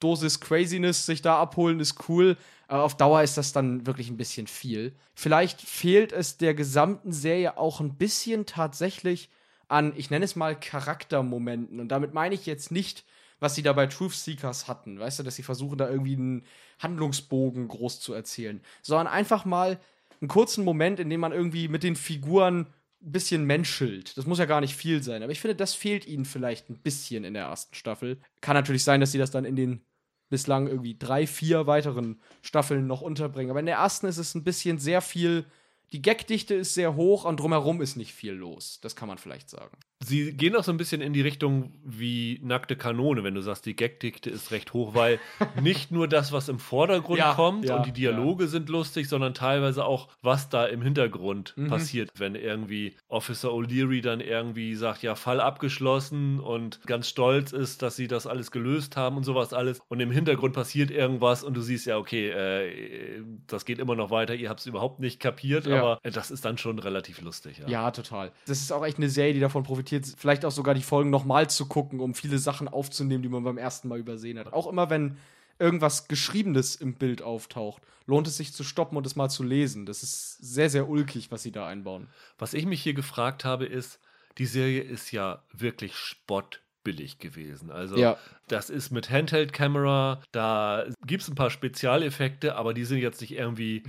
Dosis Craziness sich da abholen ist cool, aber auf Dauer ist das dann wirklich ein bisschen viel. Vielleicht fehlt es der gesamten Serie auch ein bisschen tatsächlich an, ich nenne es mal Charaktermomenten. Und damit meine ich jetzt nicht, was sie da bei Truth Seekers hatten. Weißt du, dass sie versuchen, da irgendwie einen Handlungsbogen groß zu erzählen. Sondern einfach mal einen kurzen Moment, in dem man irgendwie mit den Figuren ein bisschen menschelt. Das muss ja gar nicht viel sein. Aber ich finde, das fehlt ihnen vielleicht ein bisschen in der ersten Staffel. Kann natürlich sein, dass sie das dann in den bislang irgendwie drei, vier weiteren Staffeln noch unterbringen. Aber in der ersten ist es ein bisschen sehr viel. Die Gagdichte ist sehr hoch und drumherum ist nicht viel los. Das kann man vielleicht sagen. Sie gehen auch so ein bisschen in die Richtung wie nackte Kanone, wenn du sagst, die Gagdichte ist recht hoch, weil nicht nur das, was im Vordergrund Ja, kommt ja, und die Dialoge sind lustig, sondern teilweise auch, was da im Hintergrund passiert. Wenn irgendwie Officer O'Leary dann irgendwie sagt, ja, Fall abgeschlossen und ganz stolz ist, dass sie das alles gelöst haben und sowas alles. Und im Hintergrund passiert irgendwas und du siehst ja, okay, äh, das geht immer noch weiter, ihr habt es überhaupt nicht kapiert, Ja. aber das ist dann schon relativ lustig. Ja. Ja, total. Das ist auch echt eine Serie, die davon profitiert, vielleicht auch sogar die Folgen nochmal zu gucken, um viele Sachen aufzunehmen, die man beim ersten Mal übersehen hat. Auch immer, wenn irgendwas Geschriebenes im Bild auftaucht, lohnt es sich zu stoppen und es mal zu lesen. Das ist sehr, sehr ulkig, was sie da einbauen. Was ich mich hier gefragt habe, ist, die Serie ist ja wirklich spottbillig gewesen. Also Ja. das ist mit Handheld-Kamera, da gibt es ein paar Spezialeffekte, aber die sind jetzt nicht irgendwie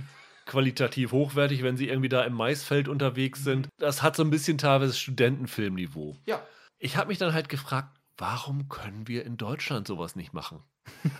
qualitativ hochwertig, wenn sie irgendwie da im Maisfeld unterwegs sind. Das hat so ein bisschen teilweise Studentenfilmniveau. Ja. Ich habe mich dann halt gefragt, warum können wir in Deutschland sowas nicht machen?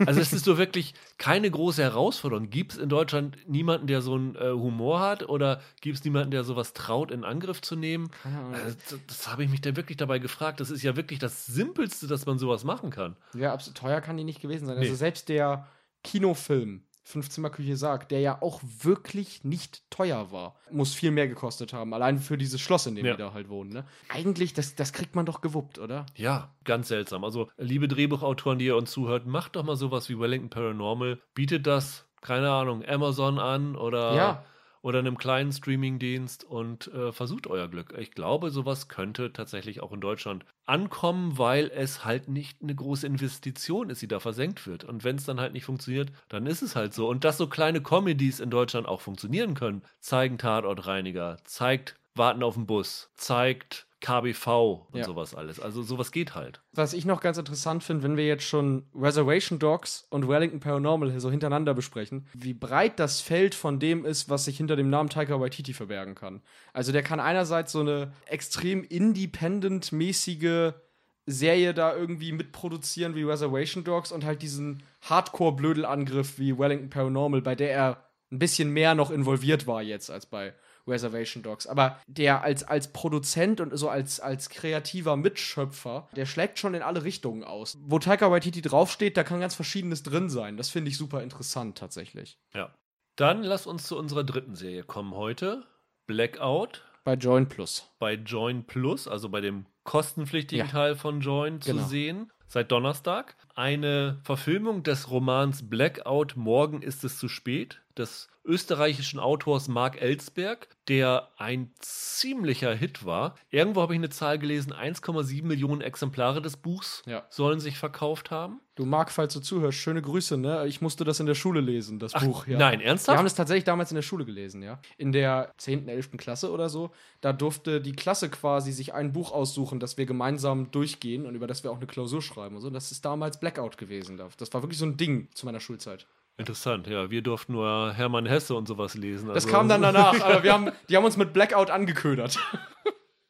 Also es ist so wirklich keine große Herausforderung. Gibt es in Deutschland niemanden, der so einen äh, Humor hat oder gibt es niemanden, der sowas traut, in Angriff zu nehmen? Äh, das das habe ich mich dann wirklich dabei gefragt. Das ist ja wirklich das Simpelste, dass man sowas machen kann. Ja, absolut teuer kann die nicht gewesen sein. Nee. Also selbst der Kinofilm Fünfzimmerküche sagt, der ja auch wirklich nicht teuer war, muss viel mehr gekostet haben. Allein für dieses Schloss, in dem Ja. die da halt wohnen. Ne? Eigentlich, das, das kriegt man doch gewuppt, oder? Ja, ganz seltsam. Also, liebe Drehbuchautoren, die ihr uns zuhört, macht doch mal sowas wie Wellington Paranormal. Bietet das, keine Ahnung, Amazon an oder, Ja. Oder einem kleinen Streamingdienst und äh, versucht euer Glück. Ich glaube, sowas könnte tatsächlich auch in Deutschland ankommen, weil es halt nicht eine große Investition ist, die da versenkt wird. Und wenn es dann halt nicht funktioniert, dann ist es halt so. Und dass so kleine Comedies in Deutschland auch funktionieren können, zeigen Tatortreiniger, zeigt Warten auf den Bus, zeigt KBV und Ja. sowas alles. Also sowas geht halt. Was ich noch ganz interessant finde, wenn wir jetzt schon Reservation Dogs und Wellington Paranormal so hintereinander besprechen, wie breit das Feld von dem ist, was sich hinter dem Namen Taika Waititi verbergen kann. Also der kann einerseits so eine extrem independent-mäßige Serie da irgendwie mitproduzieren wie Reservation Dogs und halt diesen Hardcore-Blödelangriff wie Wellington Paranormal, bei der er ein bisschen mehr noch involviert war jetzt als bei Reservation Dogs. Aber der als, als Produzent und so als, als kreativer Mitschöpfer, der schlägt schon in alle Richtungen aus. Wo Taika Waititi draufsteht, da kann ganz Verschiedenes drin sein. Das finde ich super interessant tatsächlich. Ja. Dann lass uns zu unserer dritten Serie kommen heute. Blackout Bei Join Plus. bei Join Plus, also bei dem kostenpflichtigen Ja. Teil von Join zu Genau. sehen. Seit Donnerstag. Eine Verfilmung des Romans Blackout, Morgen ist es zu spät, des österreichischen Autors Mark Ellsberg, der ein ziemlicher Hit war. Irgendwo habe ich eine Zahl gelesen, 1,7 Millionen Exemplare des Buchs Ja. sollen sich verkauft haben. Du Marc, falls du zuhörst, schöne Grüße, ne? Ich musste das in der Schule lesen, das Buch. Ja. Nein, Wir ernsthaft? haben das tatsächlich damals in der Schule gelesen, ja. In der 10., 11. Klasse oder so. Da durfte die Klasse quasi sich ein Buch aussuchen, das wir gemeinsam durchgehen und über das wir auch eine Klausur schreiben und so. Das ist damals Blackout gewesen. Das war wirklich so ein Ding zu meiner Schulzeit. Interessant, ja. Wir durften nur Hermann Hesse und sowas lesen. Das also- kam dann danach, aber wir haben, die haben uns mit Blackout angeködert.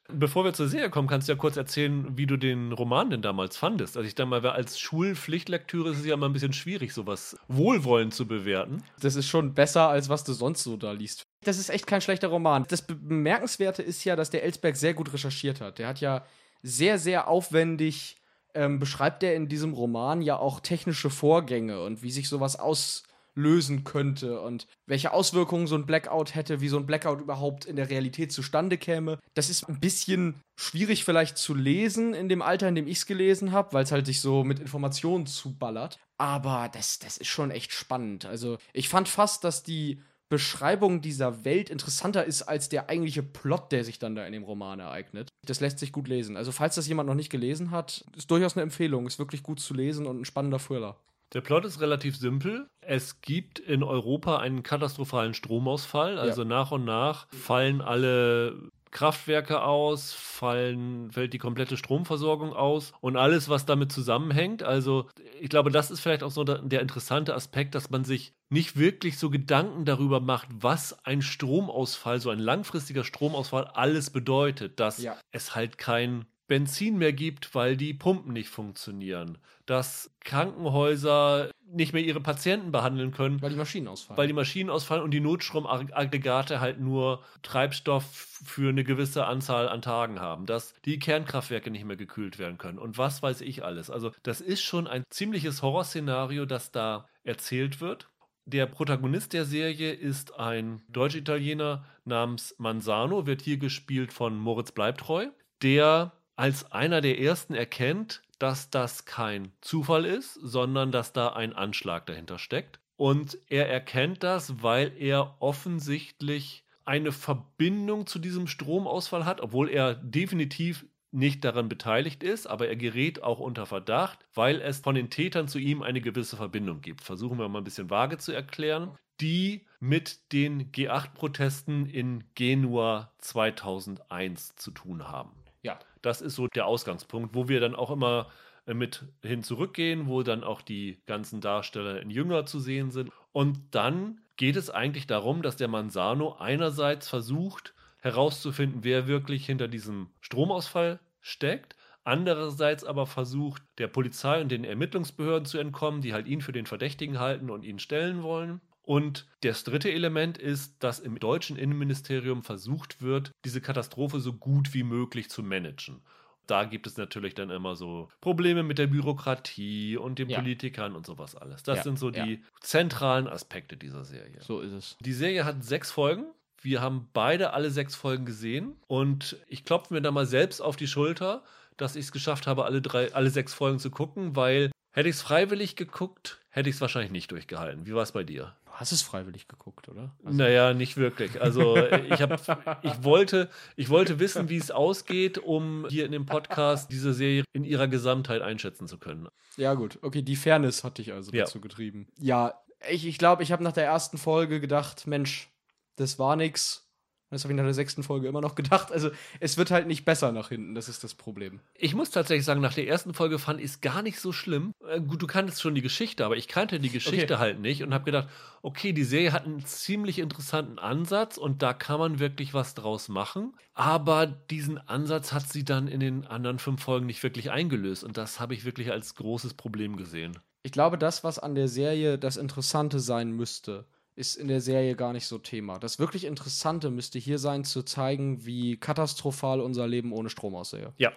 Bevor wir zur Serie kommen, kannst du ja kurz erzählen, wie du den Roman denn damals fandest. Also ich denke mal, als Schulpflichtlektüre ist es ja immer ein bisschen schwierig, sowas wohlwollend zu bewerten. Das ist schon besser, als was du sonst so da liest. Das ist echt kein schlechter Roman. Das Bemerkenswerte ist ja, dass der Ellsberg sehr gut recherchiert hat. Der hat ja sehr, sehr aufwendig, ähm, beschreibt er in diesem Roman ja auch technische Vorgänge und wie sich sowas auslösen könnte und welche Auswirkungen so ein Blackout hätte, wie so ein Blackout überhaupt in der Realität zustande käme. Das ist ein bisschen schwierig vielleicht zu lesen in dem Alter, in dem ich es gelesen habe, weil es halt sich so mit Informationen zuballert. Aber das, das ist schon echt spannend. Also ich fand fast, dass die Beschreibung dieser Welt interessanter ist als der eigentliche Plot, der sich dann da in dem Roman ereignet. Das lässt sich gut lesen. Also falls das jemand noch nicht gelesen hat, ist durchaus eine Empfehlung. Ist wirklich gut zu lesen und ein spannender Thriller. Der Plot ist relativ simpel. Es gibt in Europa einen katastrophalen Stromausfall. Also nach und nach fallen alle Kraftwerke aus, fallen, fällt die komplette Stromversorgung aus und alles, was damit zusammenhängt. Also ich glaube, das ist vielleicht auch so der, interessante Aspekt, dass man sich nicht wirklich so Gedanken darüber macht, was ein Stromausfall, so ein langfristiger Stromausfall alles bedeutet. Dass Ja. es halt kein Benzin mehr gibt, weil die Pumpen nicht funktionieren. Dass Krankenhäuser nicht mehr ihre Patienten behandeln können, Weil die Maschinen ausfallen. weil die Maschinen ausfallen und die Notstromaggregate halt nur Treibstoff für eine gewisse Anzahl an Tagen haben, dass die Kernkraftwerke nicht mehr gekühlt werden können und was weiß ich alles. Also das ist schon ein ziemliches Horrorszenario, das da erzählt wird. Der Protagonist der Serie ist ein Deutsch-Italiener namens Manzano, wird hier gespielt von Moritz Bleibtreu, der als einer der ersten erkennt, dass das kein Zufall ist, sondern dass da ein Anschlag dahinter steckt. Und er erkennt das, weil er offensichtlich eine Verbindung zu diesem Stromausfall hat, obwohl er definitiv nicht daran beteiligt ist, aber er gerät auch unter Verdacht, weil es von den Tätern zu ihm eine gewisse Verbindung gibt. Versuchen wir mal ein bisschen vage zu erklären, die mit den G8-Protesten in Genua 2001 zu tun haben. ja. Das ist so der Ausgangspunkt, wo wir dann auch immer äh, mit hin zurückgehen, wo dann auch die ganzen Darsteller in Jünger zu sehen sind. Und dann geht es eigentlich darum, dass der Manzano einerseits versucht herauszufinden, wer wirklich hinter diesem Stromausfall steckt, andererseits aber versucht, der Polizei und den Ermittlungsbehörden zu entkommen, die halt ihn für den Verdächtigen halten und ihn stellen wollen. Und das dritte Element ist, dass im deutschen Innenministerium versucht wird, diese Katastrophe so gut wie möglich zu managen. Da gibt es natürlich dann immer so Probleme mit der Bürokratie und den Ja. Politikern und sowas alles. Das Ja, sind so ja. die zentralen Aspekte dieser Serie. So ist es. Die Serie hat sechs Folgen. Wir haben beide alle sechs Folgen gesehen und ich klopfe mir da mal selbst auf die Schulter, dass ich es geschafft habe, alle, drei, alle sechs Folgen zu gucken, weil hätte ich es freiwillig geguckt, hätte ich es wahrscheinlich nicht durchgehalten. Wie war es bei dir? Hast es freiwillig geguckt, oder? Also naja, nicht wirklich. Also ich, hab, ich, wollte, ich wollte wissen, wie es ausgeht, um hier in dem Podcast diese Serie in ihrer Gesamtheit einschätzen zu können. Ja gut, okay, die Fairness hat dich also ja. dazu getrieben. Ja, ich glaube, ich, glaub, ich habe nach der ersten Folge gedacht, Mensch, das war nix das habe ich nach der sechsten Folge immer noch gedacht. Also, es wird halt nicht besser nach hinten, das ist das Problem. Ich muss tatsächlich sagen, nach der ersten Folge fand ich es gar nicht so schlimm. Äh, gut, du kanntest schon die Geschichte, aber ich kannte die Geschichte okay. halt nicht und habe gedacht, okay, die Serie hat einen ziemlich interessanten Ansatz und da kann man wirklich was draus machen. Aber diesen Ansatz hat sie dann in den anderen fünf Folgen nicht wirklich eingelöst und das habe ich wirklich als großes Problem gesehen. Ich glaube, das, was an der Serie das Interessante sein müsste, ist in der Serie gar nicht so Thema. Das wirklich Interessante müsste hier sein, zu zeigen, wie katastrophal unser Leben ohne Strom aussähe. Ja.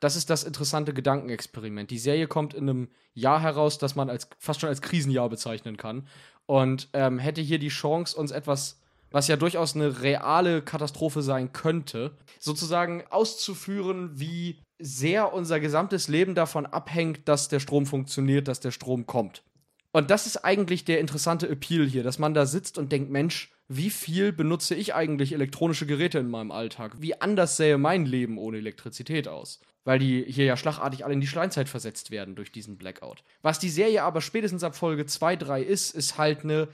Das ist das interessante Gedankenexperiment. Die Serie kommt in einem Jahr heraus, das man als fast schon als Krisenjahr bezeichnen kann. Und ähm, hätte hier die Chance, uns etwas, was ja durchaus eine reale Katastrophe sein könnte, sozusagen auszuführen, wie sehr unser gesamtes Leben davon abhängt, dass der Strom funktioniert, dass der Strom kommt. Und das ist eigentlich der interessante Appeal hier, dass man da sitzt und denkt, Mensch, wie viel benutze ich eigentlich elektronische Geräte in meinem Alltag? Wie anders sähe mein Leben ohne Elektrizität aus? Weil die hier ja schlagartig alle in die Steinzeit versetzt werden durch diesen Blackout. Was die Serie aber spätestens ab Folge 2, 3 ist, ist halt eine,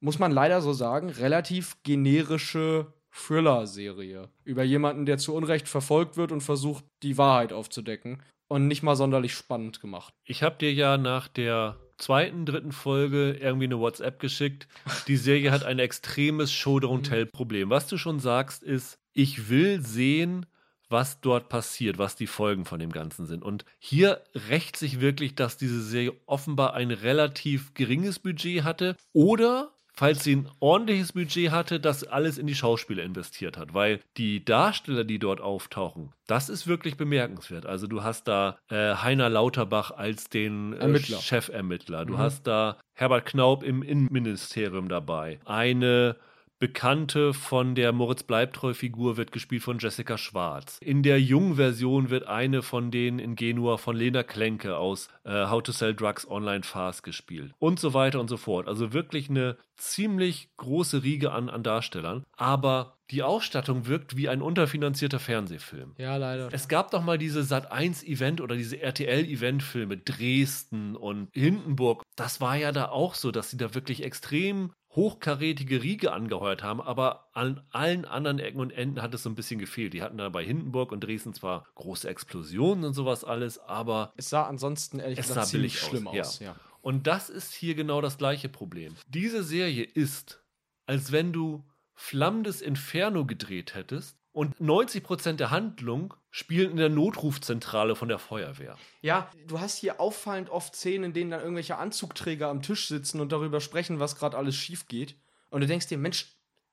muss man leider so sagen, relativ generische Thriller-Serie. Über jemanden, der zu Unrecht verfolgt wird und versucht, die Wahrheit aufzudecken. Und nicht mal sonderlich spannend gemacht. Ich habe dir ja nach der zweiten, dritten Folge irgendwie eine WhatsApp geschickt. Die Serie hat ein extremes Show-Don't-Tell-Problem. Was du schon sagst, ist, ich will sehen, was dort passiert, was die Folgen von dem Ganzen sind. Und hier rächt sich wirklich, dass diese Serie offenbar ein relativ geringes Budget hatte oder falls sie ein ordentliches Budget hatte, das alles in die Schauspieler investiert hat. Weil die Darsteller, die dort auftauchen, das ist wirklich bemerkenswert. Also du hast da äh, Heiner Lauterbach als den äh, Chefermittler. Du mhm. hast da Herbert Knaub im Innenministerium dabei. Eine Bekannte von der Moritz Bleibtreu-Figur wird gespielt von Jessica Schwarz. In der jungen Version wird eine von denen in Genua von Lena Klenke aus äh, How to Sell Drugs Online Fast gespielt. Und so weiter und so fort. Also wirklich eine ziemlich große Riege an, an Darstellern. Aber die Ausstattung wirkt wie ein unterfinanzierter Fernsehfilm. Ja, leider. Es gab doch mal diese Sat1-Event oder diese RTL-Event-Filme, Dresden und Hindenburg. Das war ja da auch so, dass sie da wirklich extrem hochkarätige Riege angeheuert haben, aber an allen anderen Ecken und Enden hat es so ein bisschen gefehlt. Die hatten da bei Hindenburg und Dresden zwar große Explosionen und sowas alles, aber es sah ansonsten ehrlich gesagt ziemlich schlimm aus. aus. Ja. Und das ist hier genau das gleiche Problem. Diese Serie ist, als wenn du flammendes Inferno gedreht hättest und 90% der Handlung spielen in der Notrufzentrale von der Feuerwehr. Ja, du hast hier auffallend oft Szenen, in denen dann irgendwelche Anzugträger am Tisch sitzen und darüber sprechen, was gerade alles schief geht. Und du denkst dir, Mensch,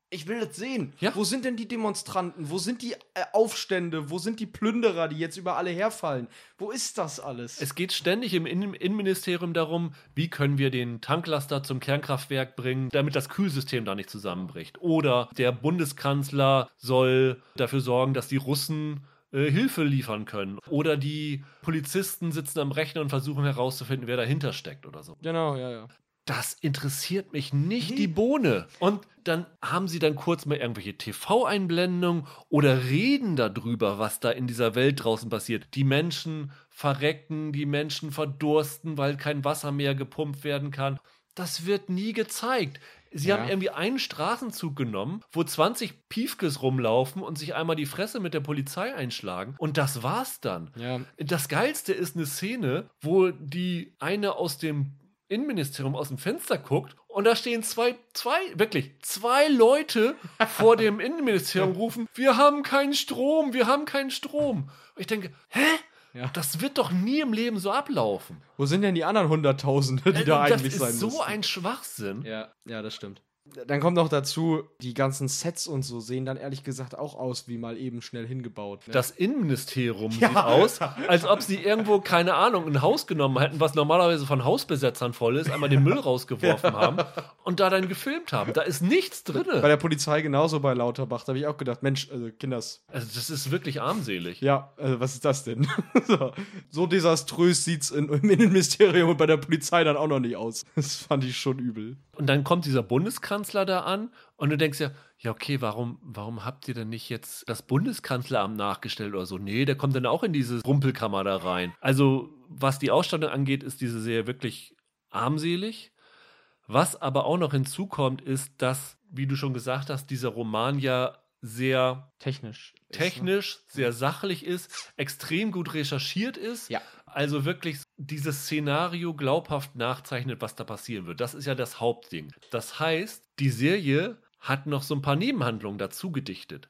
ich will das sehen. Ja. Wo sind denn die Demonstranten? Wo sind die äh, Aufstände? Wo sind die Plünderer, die jetzt über alle herfallen? Wo ist das alles? Es geht ständig im Innenministerium darum, wie können wir den Tanklaster zum Kernkraftwerk bringen, damit das Kühlsystem da nicht zusammenbricht. Oder der Bundeskanzler soll dafür sorgen, dass die Russen äh, Hilfe liefern können. Oder die Polizisten sitzen am Rechner und versuchen herauszufinden, wer dahinter steckt oder so. Genau, ja, ja das interessiert mich nicht die Bohne. Und dann haben sie dann kurz mal irgendwelche TV-Einblendungen oder reden darüber, was da in dieser Welt draußen passiert. Die Menschen verrecken, die Menschen verdursten, weil kein Wasser mehr gepumpt werden kann. Das wird nie gezeigt. Sie ja. haben irgendwie einen Straßenzug genommen, wo 20 Piefkes rumlaufen und sich einmal die Fresse mit der Polizei einschlagen. Und das war's dann. Ja. Das Geilste ist eine Szene, wo die eine aus dem Innenministerium aus dem Fenster guckt und da stehen zwei, zwei, wirklich, zwei Leute vor dem Innenministerium rufen, wir haben keinen Strom, wir haben keinen Strom. Und ich denke, hä? Ja. Das wird doch nie im Leben so ablaufen. Wo sind denn die anderen Hunderttausende, die äh, da eigentlich sein müssen? Das ist so ein Schwachsinn. Ja, ja, das stimmt. Dann kommt noch dazu, die ganzen Sets und so sehen dann ehrlich gesagt auch aus, wie mal eben schnell hingebaut. Ne? Das Innenministerium Ja. sieht aus, als ob sie irgendwo, keine Ahnung, ein Haus genommen hätten, was normalerweise von Hausbesetzern voll ist, einmal den Müll rausgeworfen haben und da dann gefilmt haben. Da ist nichts bei drin. der Polizei genauso bei Lauterbach. Da habe ich auch gedacht, Mensch, also Kinders, Also das ist wirklich armselig. ja, äh, was ist das denn? so, so desaströs sieht's in, im Innenministerium und bei der Polizei dann auch noch nicht aus. Das fand ich schon übel. Und dann kommt dieser Bundeskanzler da an und du denkst ja, ja, okay, warum, warum habt ihr denn nicht jetzt das Bundeskanzleramt nachgestellt oder so? Nee, der kommt dann auch in diese Rumpelkammer da rein. Also, was die Ausstattung angeht, ist diese Serie wirklich armselig. Was aber auch noch hinzukommt, ist, dass, wie du schon gesagt hast, dieser Roman ja sehr Technisch. ist, ne? technisch, sehr sachlich ist, extrem gut recherchiert ist. Ja. Also wirklich dieses Szenario glaubhaft nachzeichnet, was da passieren wird. Das ist ja das Hauptding. Das heißt, die Serie hat noch so ein paar Nebenhandlungen dazu gedichtet.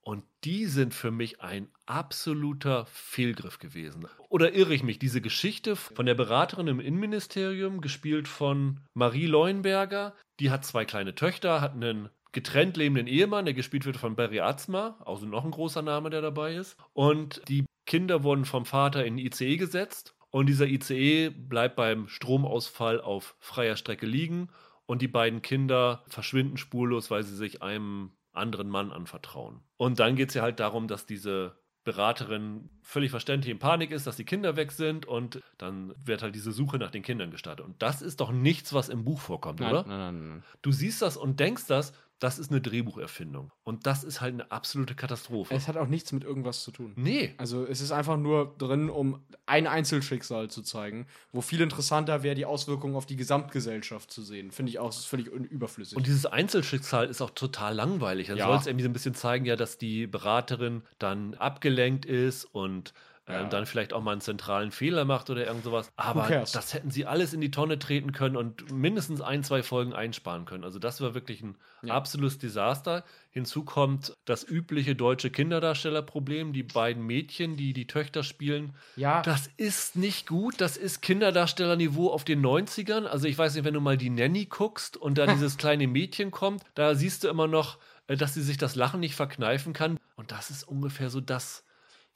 Und die sind für mich ein absoluter Fehlgriff gewesen. Oder irre ich mich? Diese Geschichte von der Beraterin im Innenministerium, gespielt von Marie Leuenberger, die hat zwei kleine Töchter, hat einen getrennt lebenden Ehemann, der gespielt wird von Barry Atzma, also noch ein großer Name, der dabei ist. Und die Kinder wurden vom Vater in ICE gesetzt. Und dieser ICE bleibt beim Stromausfall auf freier Strecke liegen. Und die beiden Kinder verschwinden spurlos, weil sie sich einem anderen Mann anvertrauen. Und dann geht es ja halt darum, dass diese Beraterin völlig verständlich in Panik ist, dass die Kinder weg sind und dann wird halt diese Suche nach den Kindern gestartet. Und das ist doch nichts, was im Buch vorkommt, Nein, oder? nein, nein, nein. Du siehst das und denkst das, das ist eine Drehbucherfindung. Und das ist halt eine absolute Katastrophe. Es hat auch nichts mit irgendwas zu tun. nee. Also es ist einfach nur drin, um ein Einzelschicksal zu zeigen, wo viel interessanter wäre, die Auswirkungen auf die Gesamtgesellschaft zu sehen. Finde ich auch, das ist völlig überflüssig. Und dieses Einzelschicksal ist auch total langweilig. Dann Ja. soll es irgendwie so ein bisschen zeigen, ja, dass die Beraterin dann abgelenkt ist und Ja. dann vielleicht auch mal einen zentralen Fehler macht oder irgend sowas. Aber das hätten sie alles in die Tonne treten können und mindestens ein, zwei Folgen einsparen können. Also das war wirklich ein Ja. absolutes Desaster. Hinzu kommt das übliche deutsche Kinderdarstellerproblem. Die beiden Mädchen, die die Töchter spielen, ja, das ist nicht gut. Das ist Kinderdarstellerniveau auf den 90ern. Also ich weiß nicht, wenn du mal die Nanny guckst und da dieses kleine Mädchen kommt, da siehst du immer noch, äh, dass sie sich das Lachen nicht verkneifen kann. Und das ist ungefähr so das,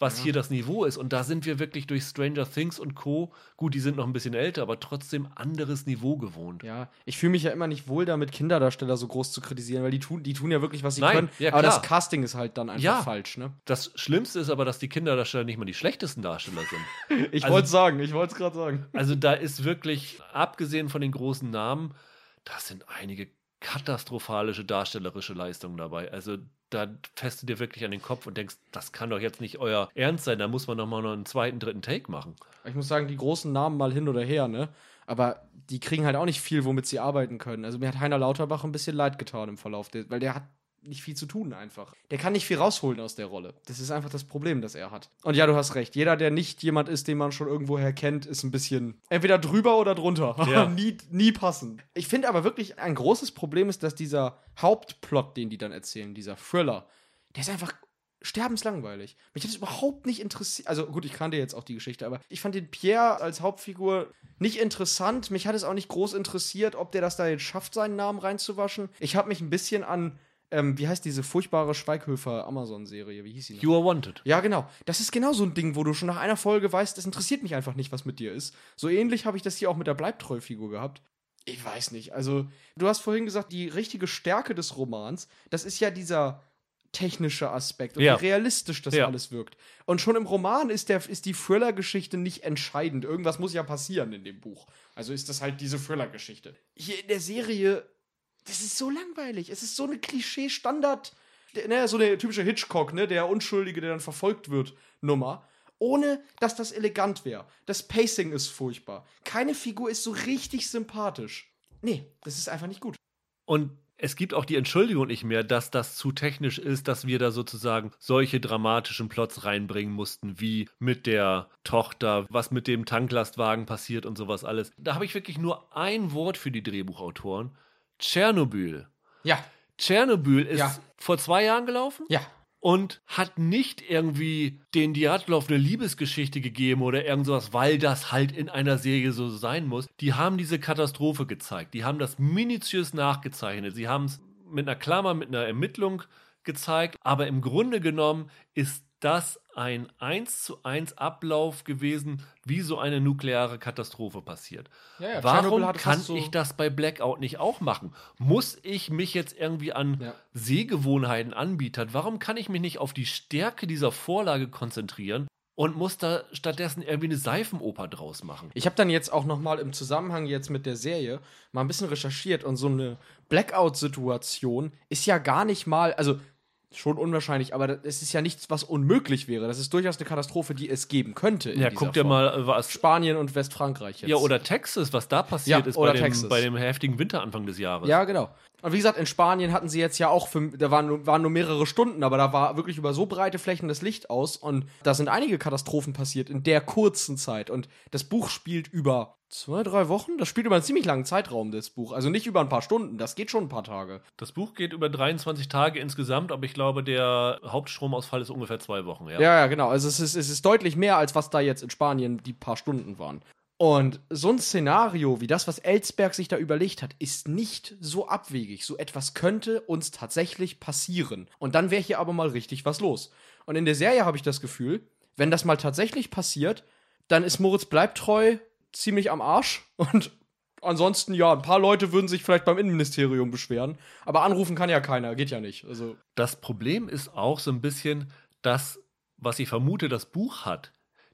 was hier das Niveau ist. Und da sind wir wirklich durch Stranger Things und Co. Gut, die sind noch ein bisschen älter, aber trotzdem anderes Niveau gewohnt. Ja, ich fühle mich ja immer nicht wohl damit, Kinderdarsteller so groß zu kritisieren, weil die tun, die tun ja wirklich, was sie Nein, können. ja, aber das Casting ist halt dann einfach Ja. falsch, ne? Das Schlimmste ist aber, dass die Kinderdarsteller nicht mal die schlechtesten Darsteller sind. Ich Also- wollte sagen, ich wollte es gerade sagen. Also da ist wirklich, abgesehen von den großen Namen, da sind einige katastrophalische darstellerische Leistungen dabei. Also da fährst du dir wirklich an den Kopf und denkst, das kann doch jetzt nicht euer Ernst sein, da muss man doch mal noch einen zweiten, dritten Take machen. Ich muss sagen, die großen Namen mal hin oder her, ne? Aber die kriegen halt auch nicht viel, womit sie arbeiten können. Also mir hat Heiner Lauterbach ein bisschen leid getan im Verlauf, weil der hat nicht viel zu tun einfach. Der kann nicht viel rausholen aus der Rolle. Das ist einfach das Problem, das er hat. Und ja, du hast recht. Jeder, der nicht jemand ist, den man schon irgendwoher kennt, ist ein bisschen entweder drüber oder drunter. Ja. nie, nie passend. Ich finde aber wirklich, ein großes Problem ist, dass dieser Hauptplot, den die dann erzählen, dieser Thriller, der ist einfach sterbenslangweilig. Mich hat es überhaupt nicht interessiert. Also gut, ich kannte jetzt auch die Geschichte, aber ich fand den Pierre als Hauptfigur nicht interessant. Mich hat es auch nicht groß interessiert, ob der das da jetzt schafft, seinen Namen reinzuwaschen. Ich habe mich ein bisschen an, ähm, wie heißt diese furchtbare Schweighöfer Amazon-Serie? Wie hieß sie noch? You are wanted. Ja, genau. Das ist genau so ein Ding, wo du schon nach einer Folge weißt, es interessiert mich einfach nicht, was mit dir ist. So ähnlich habe ich das hier auch mit der Bleibtreu-Figur gehabt. Ich weiß nicht. Also, du hast vorhin gesagt, die richtige Stärke des Romans, das ist ja dieser technische Aspekt und Ja. wie realistisch das Ja. alles wirkt. Und schon im Roman ist, der, ist die Thriller-Geschichte nicht entscheidend. Irgendwas muss ja passieren in dem Buch. Also ist das halt diese Thriller-Geschichte. Hier in der Serie, das ist so langweilig. Es ist so eine Klischee-Standard, ne, so eine typische Hitchcock, ne, der Unschuldige, der dann verfolgt wird, Nummer. Ohne, dass das elegant wäre. Das Pacing ist furchtbar. Keine Figur ist so richtig sympathisch. Nee, das ist einfach nicht gut. Und es gibt auch die Entschuldigung nicht mehr, dass das zu technisch ist, dass wir da sozusagen solche dramatischen Plots reinbringen mussten, wie mit der Tochter, was mit dem Tanklastwagen passiert und sowas alles. Da habe ich wirklich nur ein Wort für die Drehbuchautoren. Tschernobyl. Ja, Tschernobyl ist Ja. vor zwei Jahren gelaufen. ja. und hat nicht irgendwie den Diatlov eine Liebesgeschichte gegeben oder irgend sowas, weil das halt in einer Serie so sein muss. Die haben diese Katastrophe gezeigt. Die haben das minutiös nachgezeichnet. Sie haben es mit einer Klammer, mit einer Ermittlung gezeigt. Aber im Grunde genommen ist das ein 1 zu 1 Ablauf gewesen, wie so eine nukleare Katastrophe passiert. Ja, ja, Warum kann so- ich das bei Blackout nicht auch machen? Muss ich mich jetzt irgendwie an Ja. Sehgewohnheiten anbieten? Warum kann ich mich nicht auf die Stärke dieser Vorlage konzentrieren und muss da stattdessen irgendwie eine Seifenoper draus machen? Ich habe dann jetzt auch noch mal im Zusammenhang jetzt mit der Serie mal ein bisschen recherchiert und so eine Blackout-Situation ist ja gar nicht mal, also schon unwahrscheinlich, aber es ist ja nichts, was unmöglich wäre. Das ist durchaus eine Katastrophe, die es geben könnte. Ja, guck dir mal, was. Spanien und Westfrankreich jetzt. Ja, oder Texas, was da passiert Ja, ist bei dem, bei dem heftigen Winteranfang des Jahres. Ja, genau. Und wie gesagt, in Spanien hatten sie jetzt ja auch, für, da waren, nur- waren nur mehrere Stunden, aber da war wirklich über so breite Flächen das Licht aus und da sind einige Katastrophen passiert in der kurzen Zeit. Und das Buch spielt über zwei, drei Wochen. Das spielt über einen ziemlich langen Zeitraum, das Buch. Also nicht über ein paar Stunden, das geht schon ein paar Tage. Das Buch geht über 23 Tage insgesamt, aber ich glaube, der Hauptstromausfall ist ungefähr zwei Wochen. Ja. Ja, ja, genau. Also es ist, es ist deutlich mehr, als was da jetzt in Spanien die paar Stunden waren. Und so ein Szenario wie das, was Ellsberg sich da überlegt hat, ist nicht so abwegig. So etwas könnte uns tatsächlich passieren. Und dann wäre hier aber mal richtig was los. Und in der Serie habe ich das Gefühl, wenn das mal tatsächlich passiert, dann ist Moritz Bleibtreu ziemlich am Arsch. Und ansonsten, ja, ein paar Leute würden sich vielleicht beim Innenministerium beschweren. Aber anrufen kann ja keiner, geht ja nicht. Also, Das Problem ist auch so ein bisschen, dass, was ich vermute, das Buch hat,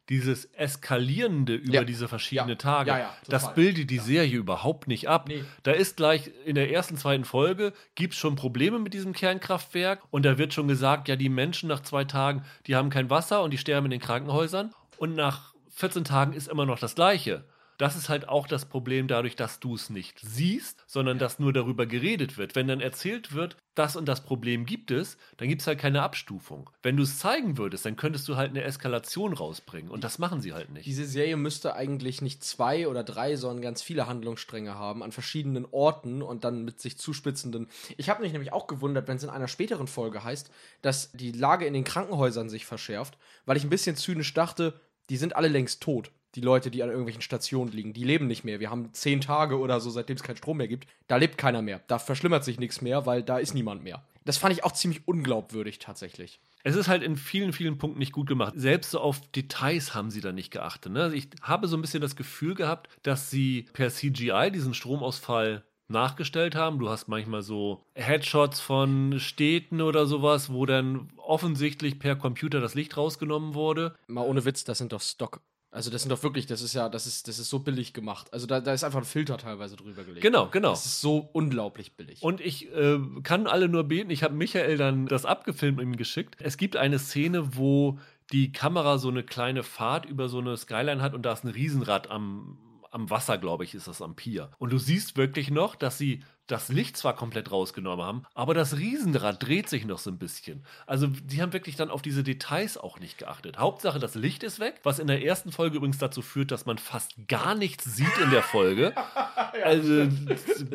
dieses Eskalierende über Ja. diese verschiedenen Ja. Tage, Ja, das bildet die Serie überhaupt nicht ab. Nee. Da ist gleich in der ersten, zweiten Folge, gibt es schon Probleme mit diesem Kernkraftwerk und da wird schon gesagt, ja, die Menschen nach zwei Tagen, die haben kein Wasser und die sterben in den Krankenhäusern und nach 14 Tagen ist immer noch das Gleiche. Das ist halt auch das Problem dadurch, dass du es nicht siehst, sondern dass nur darüber geredet wird. Wenn dann erzählt wird, das und das Problem gibt es, dann gibt es halt keine Abstufung. Wenn du es zeigen würdest, dann könntest du halt eine Eskalation rausbringen. Und das machen sie halt nicht. Diese Serie müsste eigentlich nicht zwei oder drei, sondern ganz viele Handlungsstränge haben an verschiedenen Orten und dann mit sich zuspitzenden. Ich habe mich nämlich auch gewundert, wenn es in einer späteren Folge heißt, dass die Lage in den Krankenhäusern sich verschärft, weil ich ein bisschen zynisch dachte, die sind alle längst tot. Die Leute, die an irgendwelchen Stationen liegen, die leben nicht mehr. Wir haben zehn Tage oder so, seitdem es keinen Strom mehr gibt. Da lebt keiner mehr. Da verschlimmert sich nichts mehr, weil da ist niemand mehr. Das fand ich auch ziemlich unglaubwürdig tatsächlich. Es ist halt in vielen, vielen Punkten nicht gut gemacht. Selbst so auf Details haben sie da nicht geachtet. Ne? Also Ich habe so ein bisschen das Gefühl gehabt, dass sie per CGI diesen Stromausfall nachgestellt haben. Du hast manchmal so Headshots von Städten oder sowas, wo dann offensichtlich per Computer das Licht rausgenommen wurde. Mal ohne Witz, das sind doch Stock. Also das sind doch wirklich, das ist ja, das ist, das ist so billig gemacht. Also da, da ist einfach ein Filter teilweise drüber gelegt. Genau, genau. Das ist so unglaublich billig. Und ich äh, kann alle nur beten, ich habe Michael dann das abgefilmt und ihm geschickt. Es gibt eine Szene, wo die Kamera so eine kleine Fahrt über so eine Skyline hat und da ist ein Riesenrad am, am Wasser, glaube ich, ist das am Pier. Und du siehst wirklich noch, dass sie das Licht zwar komplett rausgenommen haben, aber das Riesenrad dreht sich noch so ein bisschen. Also die haben wirklich dann auf diese Details auch nicht geachtet. Hauptsache, das Licht ist weg, was in der ersten Folge übrigens dazu führt, dass man fast gar nichts sieht in der Folge. also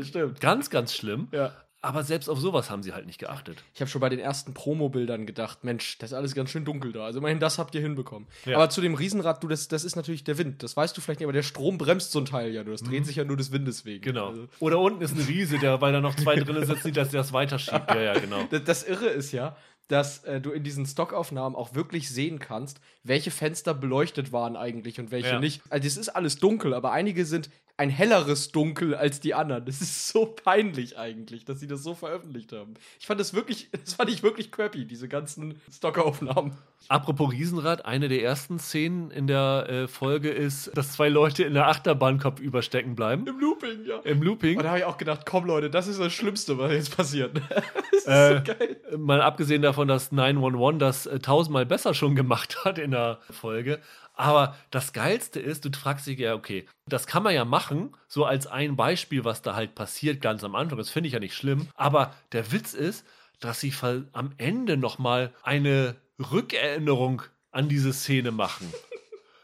stimmt. ganz, ganz schlimm. Ja. Aber selbst auf sowas haben sie halt nicht geachtet. Ich habe schon bei den ersten Promobildern gedacht, Mensch, das ist alles ganz schön dunkel da. Also immerhin das habt ihr hinbekommen. Ja. Aber zu dem Riesenrad, du, das, das ist natürlich der Wind. Das weißt du vielleicht nicht, aber der Strom bremst so ein Teil ja. nur. Das dreht sich ja nur des Windes wegen. Mhm. Genau. Also, Oder unten ist ein Riese, der, weil da noch zwei drin sitzen, die das, das weiterschiebt. Ja, ja, genau. Das, das Irre ist ja, dass äh, du in diesen Stockaufnahmen auch wirklich sehen kannst, welche Fenster beleuchtet waren eigentlich und welche Ja. nicht. Also es ist alles dunkel, aber einige sind ein helleres Dunkel als die anderen. Das ist so peinlich eigentlich, dass sie das so veröffentlicht haben. Ich fand das wirklich, das fand ich wirklich crappy, diese ganzen Stockaufnahmen. Apropos Riesenrad, eine der ersten Szenen in der äh, Folge ist, dass zwei Leute in der Achterbahn kopfüber stecken bleiben. Im Looping, ja. Im Looping. Und da habe ich auch gedacht, komm Leute, das ist das Schlimmste, was jetzt passiert. das ist Äh, so geil. Mal abgesehen davon, dass 911 das äh, tausendmal besser schon gemacht hat in der Folge. Aber das Geilste ist, du fragst dich ja, okay, das kann man ja machen, so als ein Beispiel, was da halt passiert ganz am Anfang. Das finde ich ja nicht schlimm. Aber der Witz ist, dass sie am Ende nochmal eine Rückerinnerung an diese Szene machen.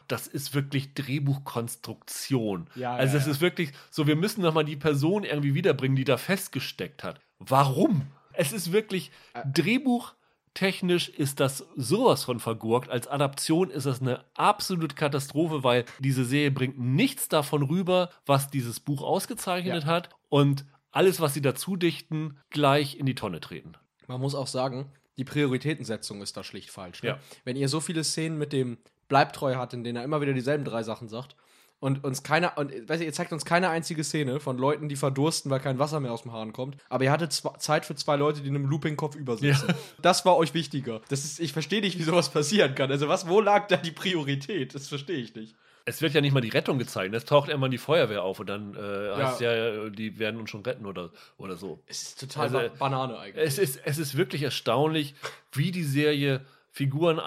Das ist wirklich Drehbuchkonstruktion. Ja, also ja, es ja. ist wirklich so, wir müssen nochmal die Person irgendwie wiederbringen, die da festgesteckt hat. Warum? Es ist wirklich. Drehbuch Technisch ist das sowas von vergurkt. Als Adaption ist das eine absolute Katastrophe, weil diese Serie bringt nichts davon rüber, was dieses Buch ausgezeichnet Ja. hat. Und alles, was sie dazu dichten, gleich in die Tonne treten. Man muss auch sagen, die Prioritätensetzung ist da schlicht falsch. Ne? Ja. Wenn ihr so viele Szenen mit dem Bleibtreu hat, in denen er immer wieder dieselben drei Sachen sagt und uns keine und weißt du, ihr zeigt uns keine einzige Szene von Leuten, die verdursten, weil kein Wasser mehr aus dem Hahn kommt, aber ihr hattet zwa- Zeit für zwei Leute, die in einem Looping-Kopf übersitzen. Das war euch wichtiger. Das ist, ich verstehe nicht, wie sowas passieren kann. Also was, wo lag da die Priorität? Das verstehe ich nicht. Es wird ja nicht mal die Rettung gezeigt. Es taucht immer die Feuerwehr auf und dann äh, heißt ja, die werden uns schon retten oder, oder so. Es ist total Also, ba Banane eigentlich. Es ist, es ist wirklich erstaunlich, wie die Serie Figuren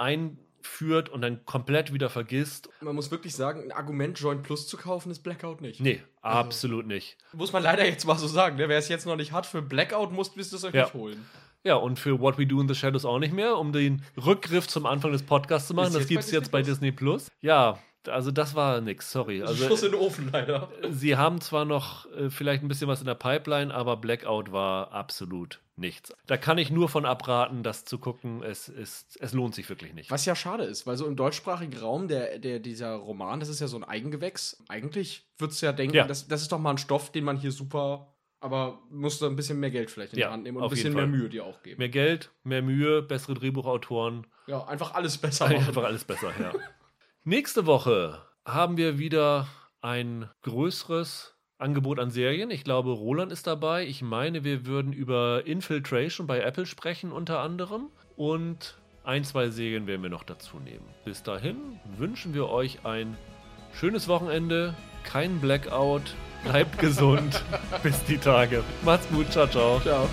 einführt und dann komplett wieder vergisst. Man muss wirklich sagen, ein Argument, Joint Plus zu kaufen, ist Blackout nicht. Nee, absolut nicht. Muss man leider jetzt mal so sagen. Ne? Wer es jetzt noch nicht hat, für Blackout muss, müsst ihr es euch Ja. nicht holen. Ja, und für What We Do in the Shadows auch nicht mehr, um den Rückgriff zum Anfang des Podcasts zu machen. Ist Das gibt es jetzt bei Disney Plus. Ja, also das war nix, sorry. Also, Also, Schuss in den Ofen leider. sie haben zwar noch äh, vielleicht ein bisschen was in der Pipeline, aber Blackout war absolut nichts. Da kann ich nur von abraten, das zu gucken. Es, ist, es lohnt sich wirklich nicht. Was ja schade ist, weil so im deutschsprachigen Raum, der, der, dieser Roman, das ist ja so ein Eigengewächs. Eigentlich würdest du ja denken, Ja. Das, das ist doch mal ein Stoff, den man hier super. Aber musst du ein bisschen mehr Geld vielleicht in Ja, die Hand nehmen und ein bisschen mehr. Mühe dir auch geben. Mehr Geld, mehr Mühe, bessere Drehbuchautoren. Ja, einfach alles besser machen. Einfach alles besser, ja. Nächste Woche haben wir wieder ein größeres Angebot an Serien. Ich glaube, Roland ist dabei. Ich meine, wir würden über Infiltration bei Apple sprechen, unter anderem. Und ein, zwei Serien werden wir noch dazu nehmen. Bis dahin wünschen wir euch ein schönes Wochenende, kein Blackout, bleibt gesund. Bis die Tage. Macht's gut, ciao, ciao. Ciao.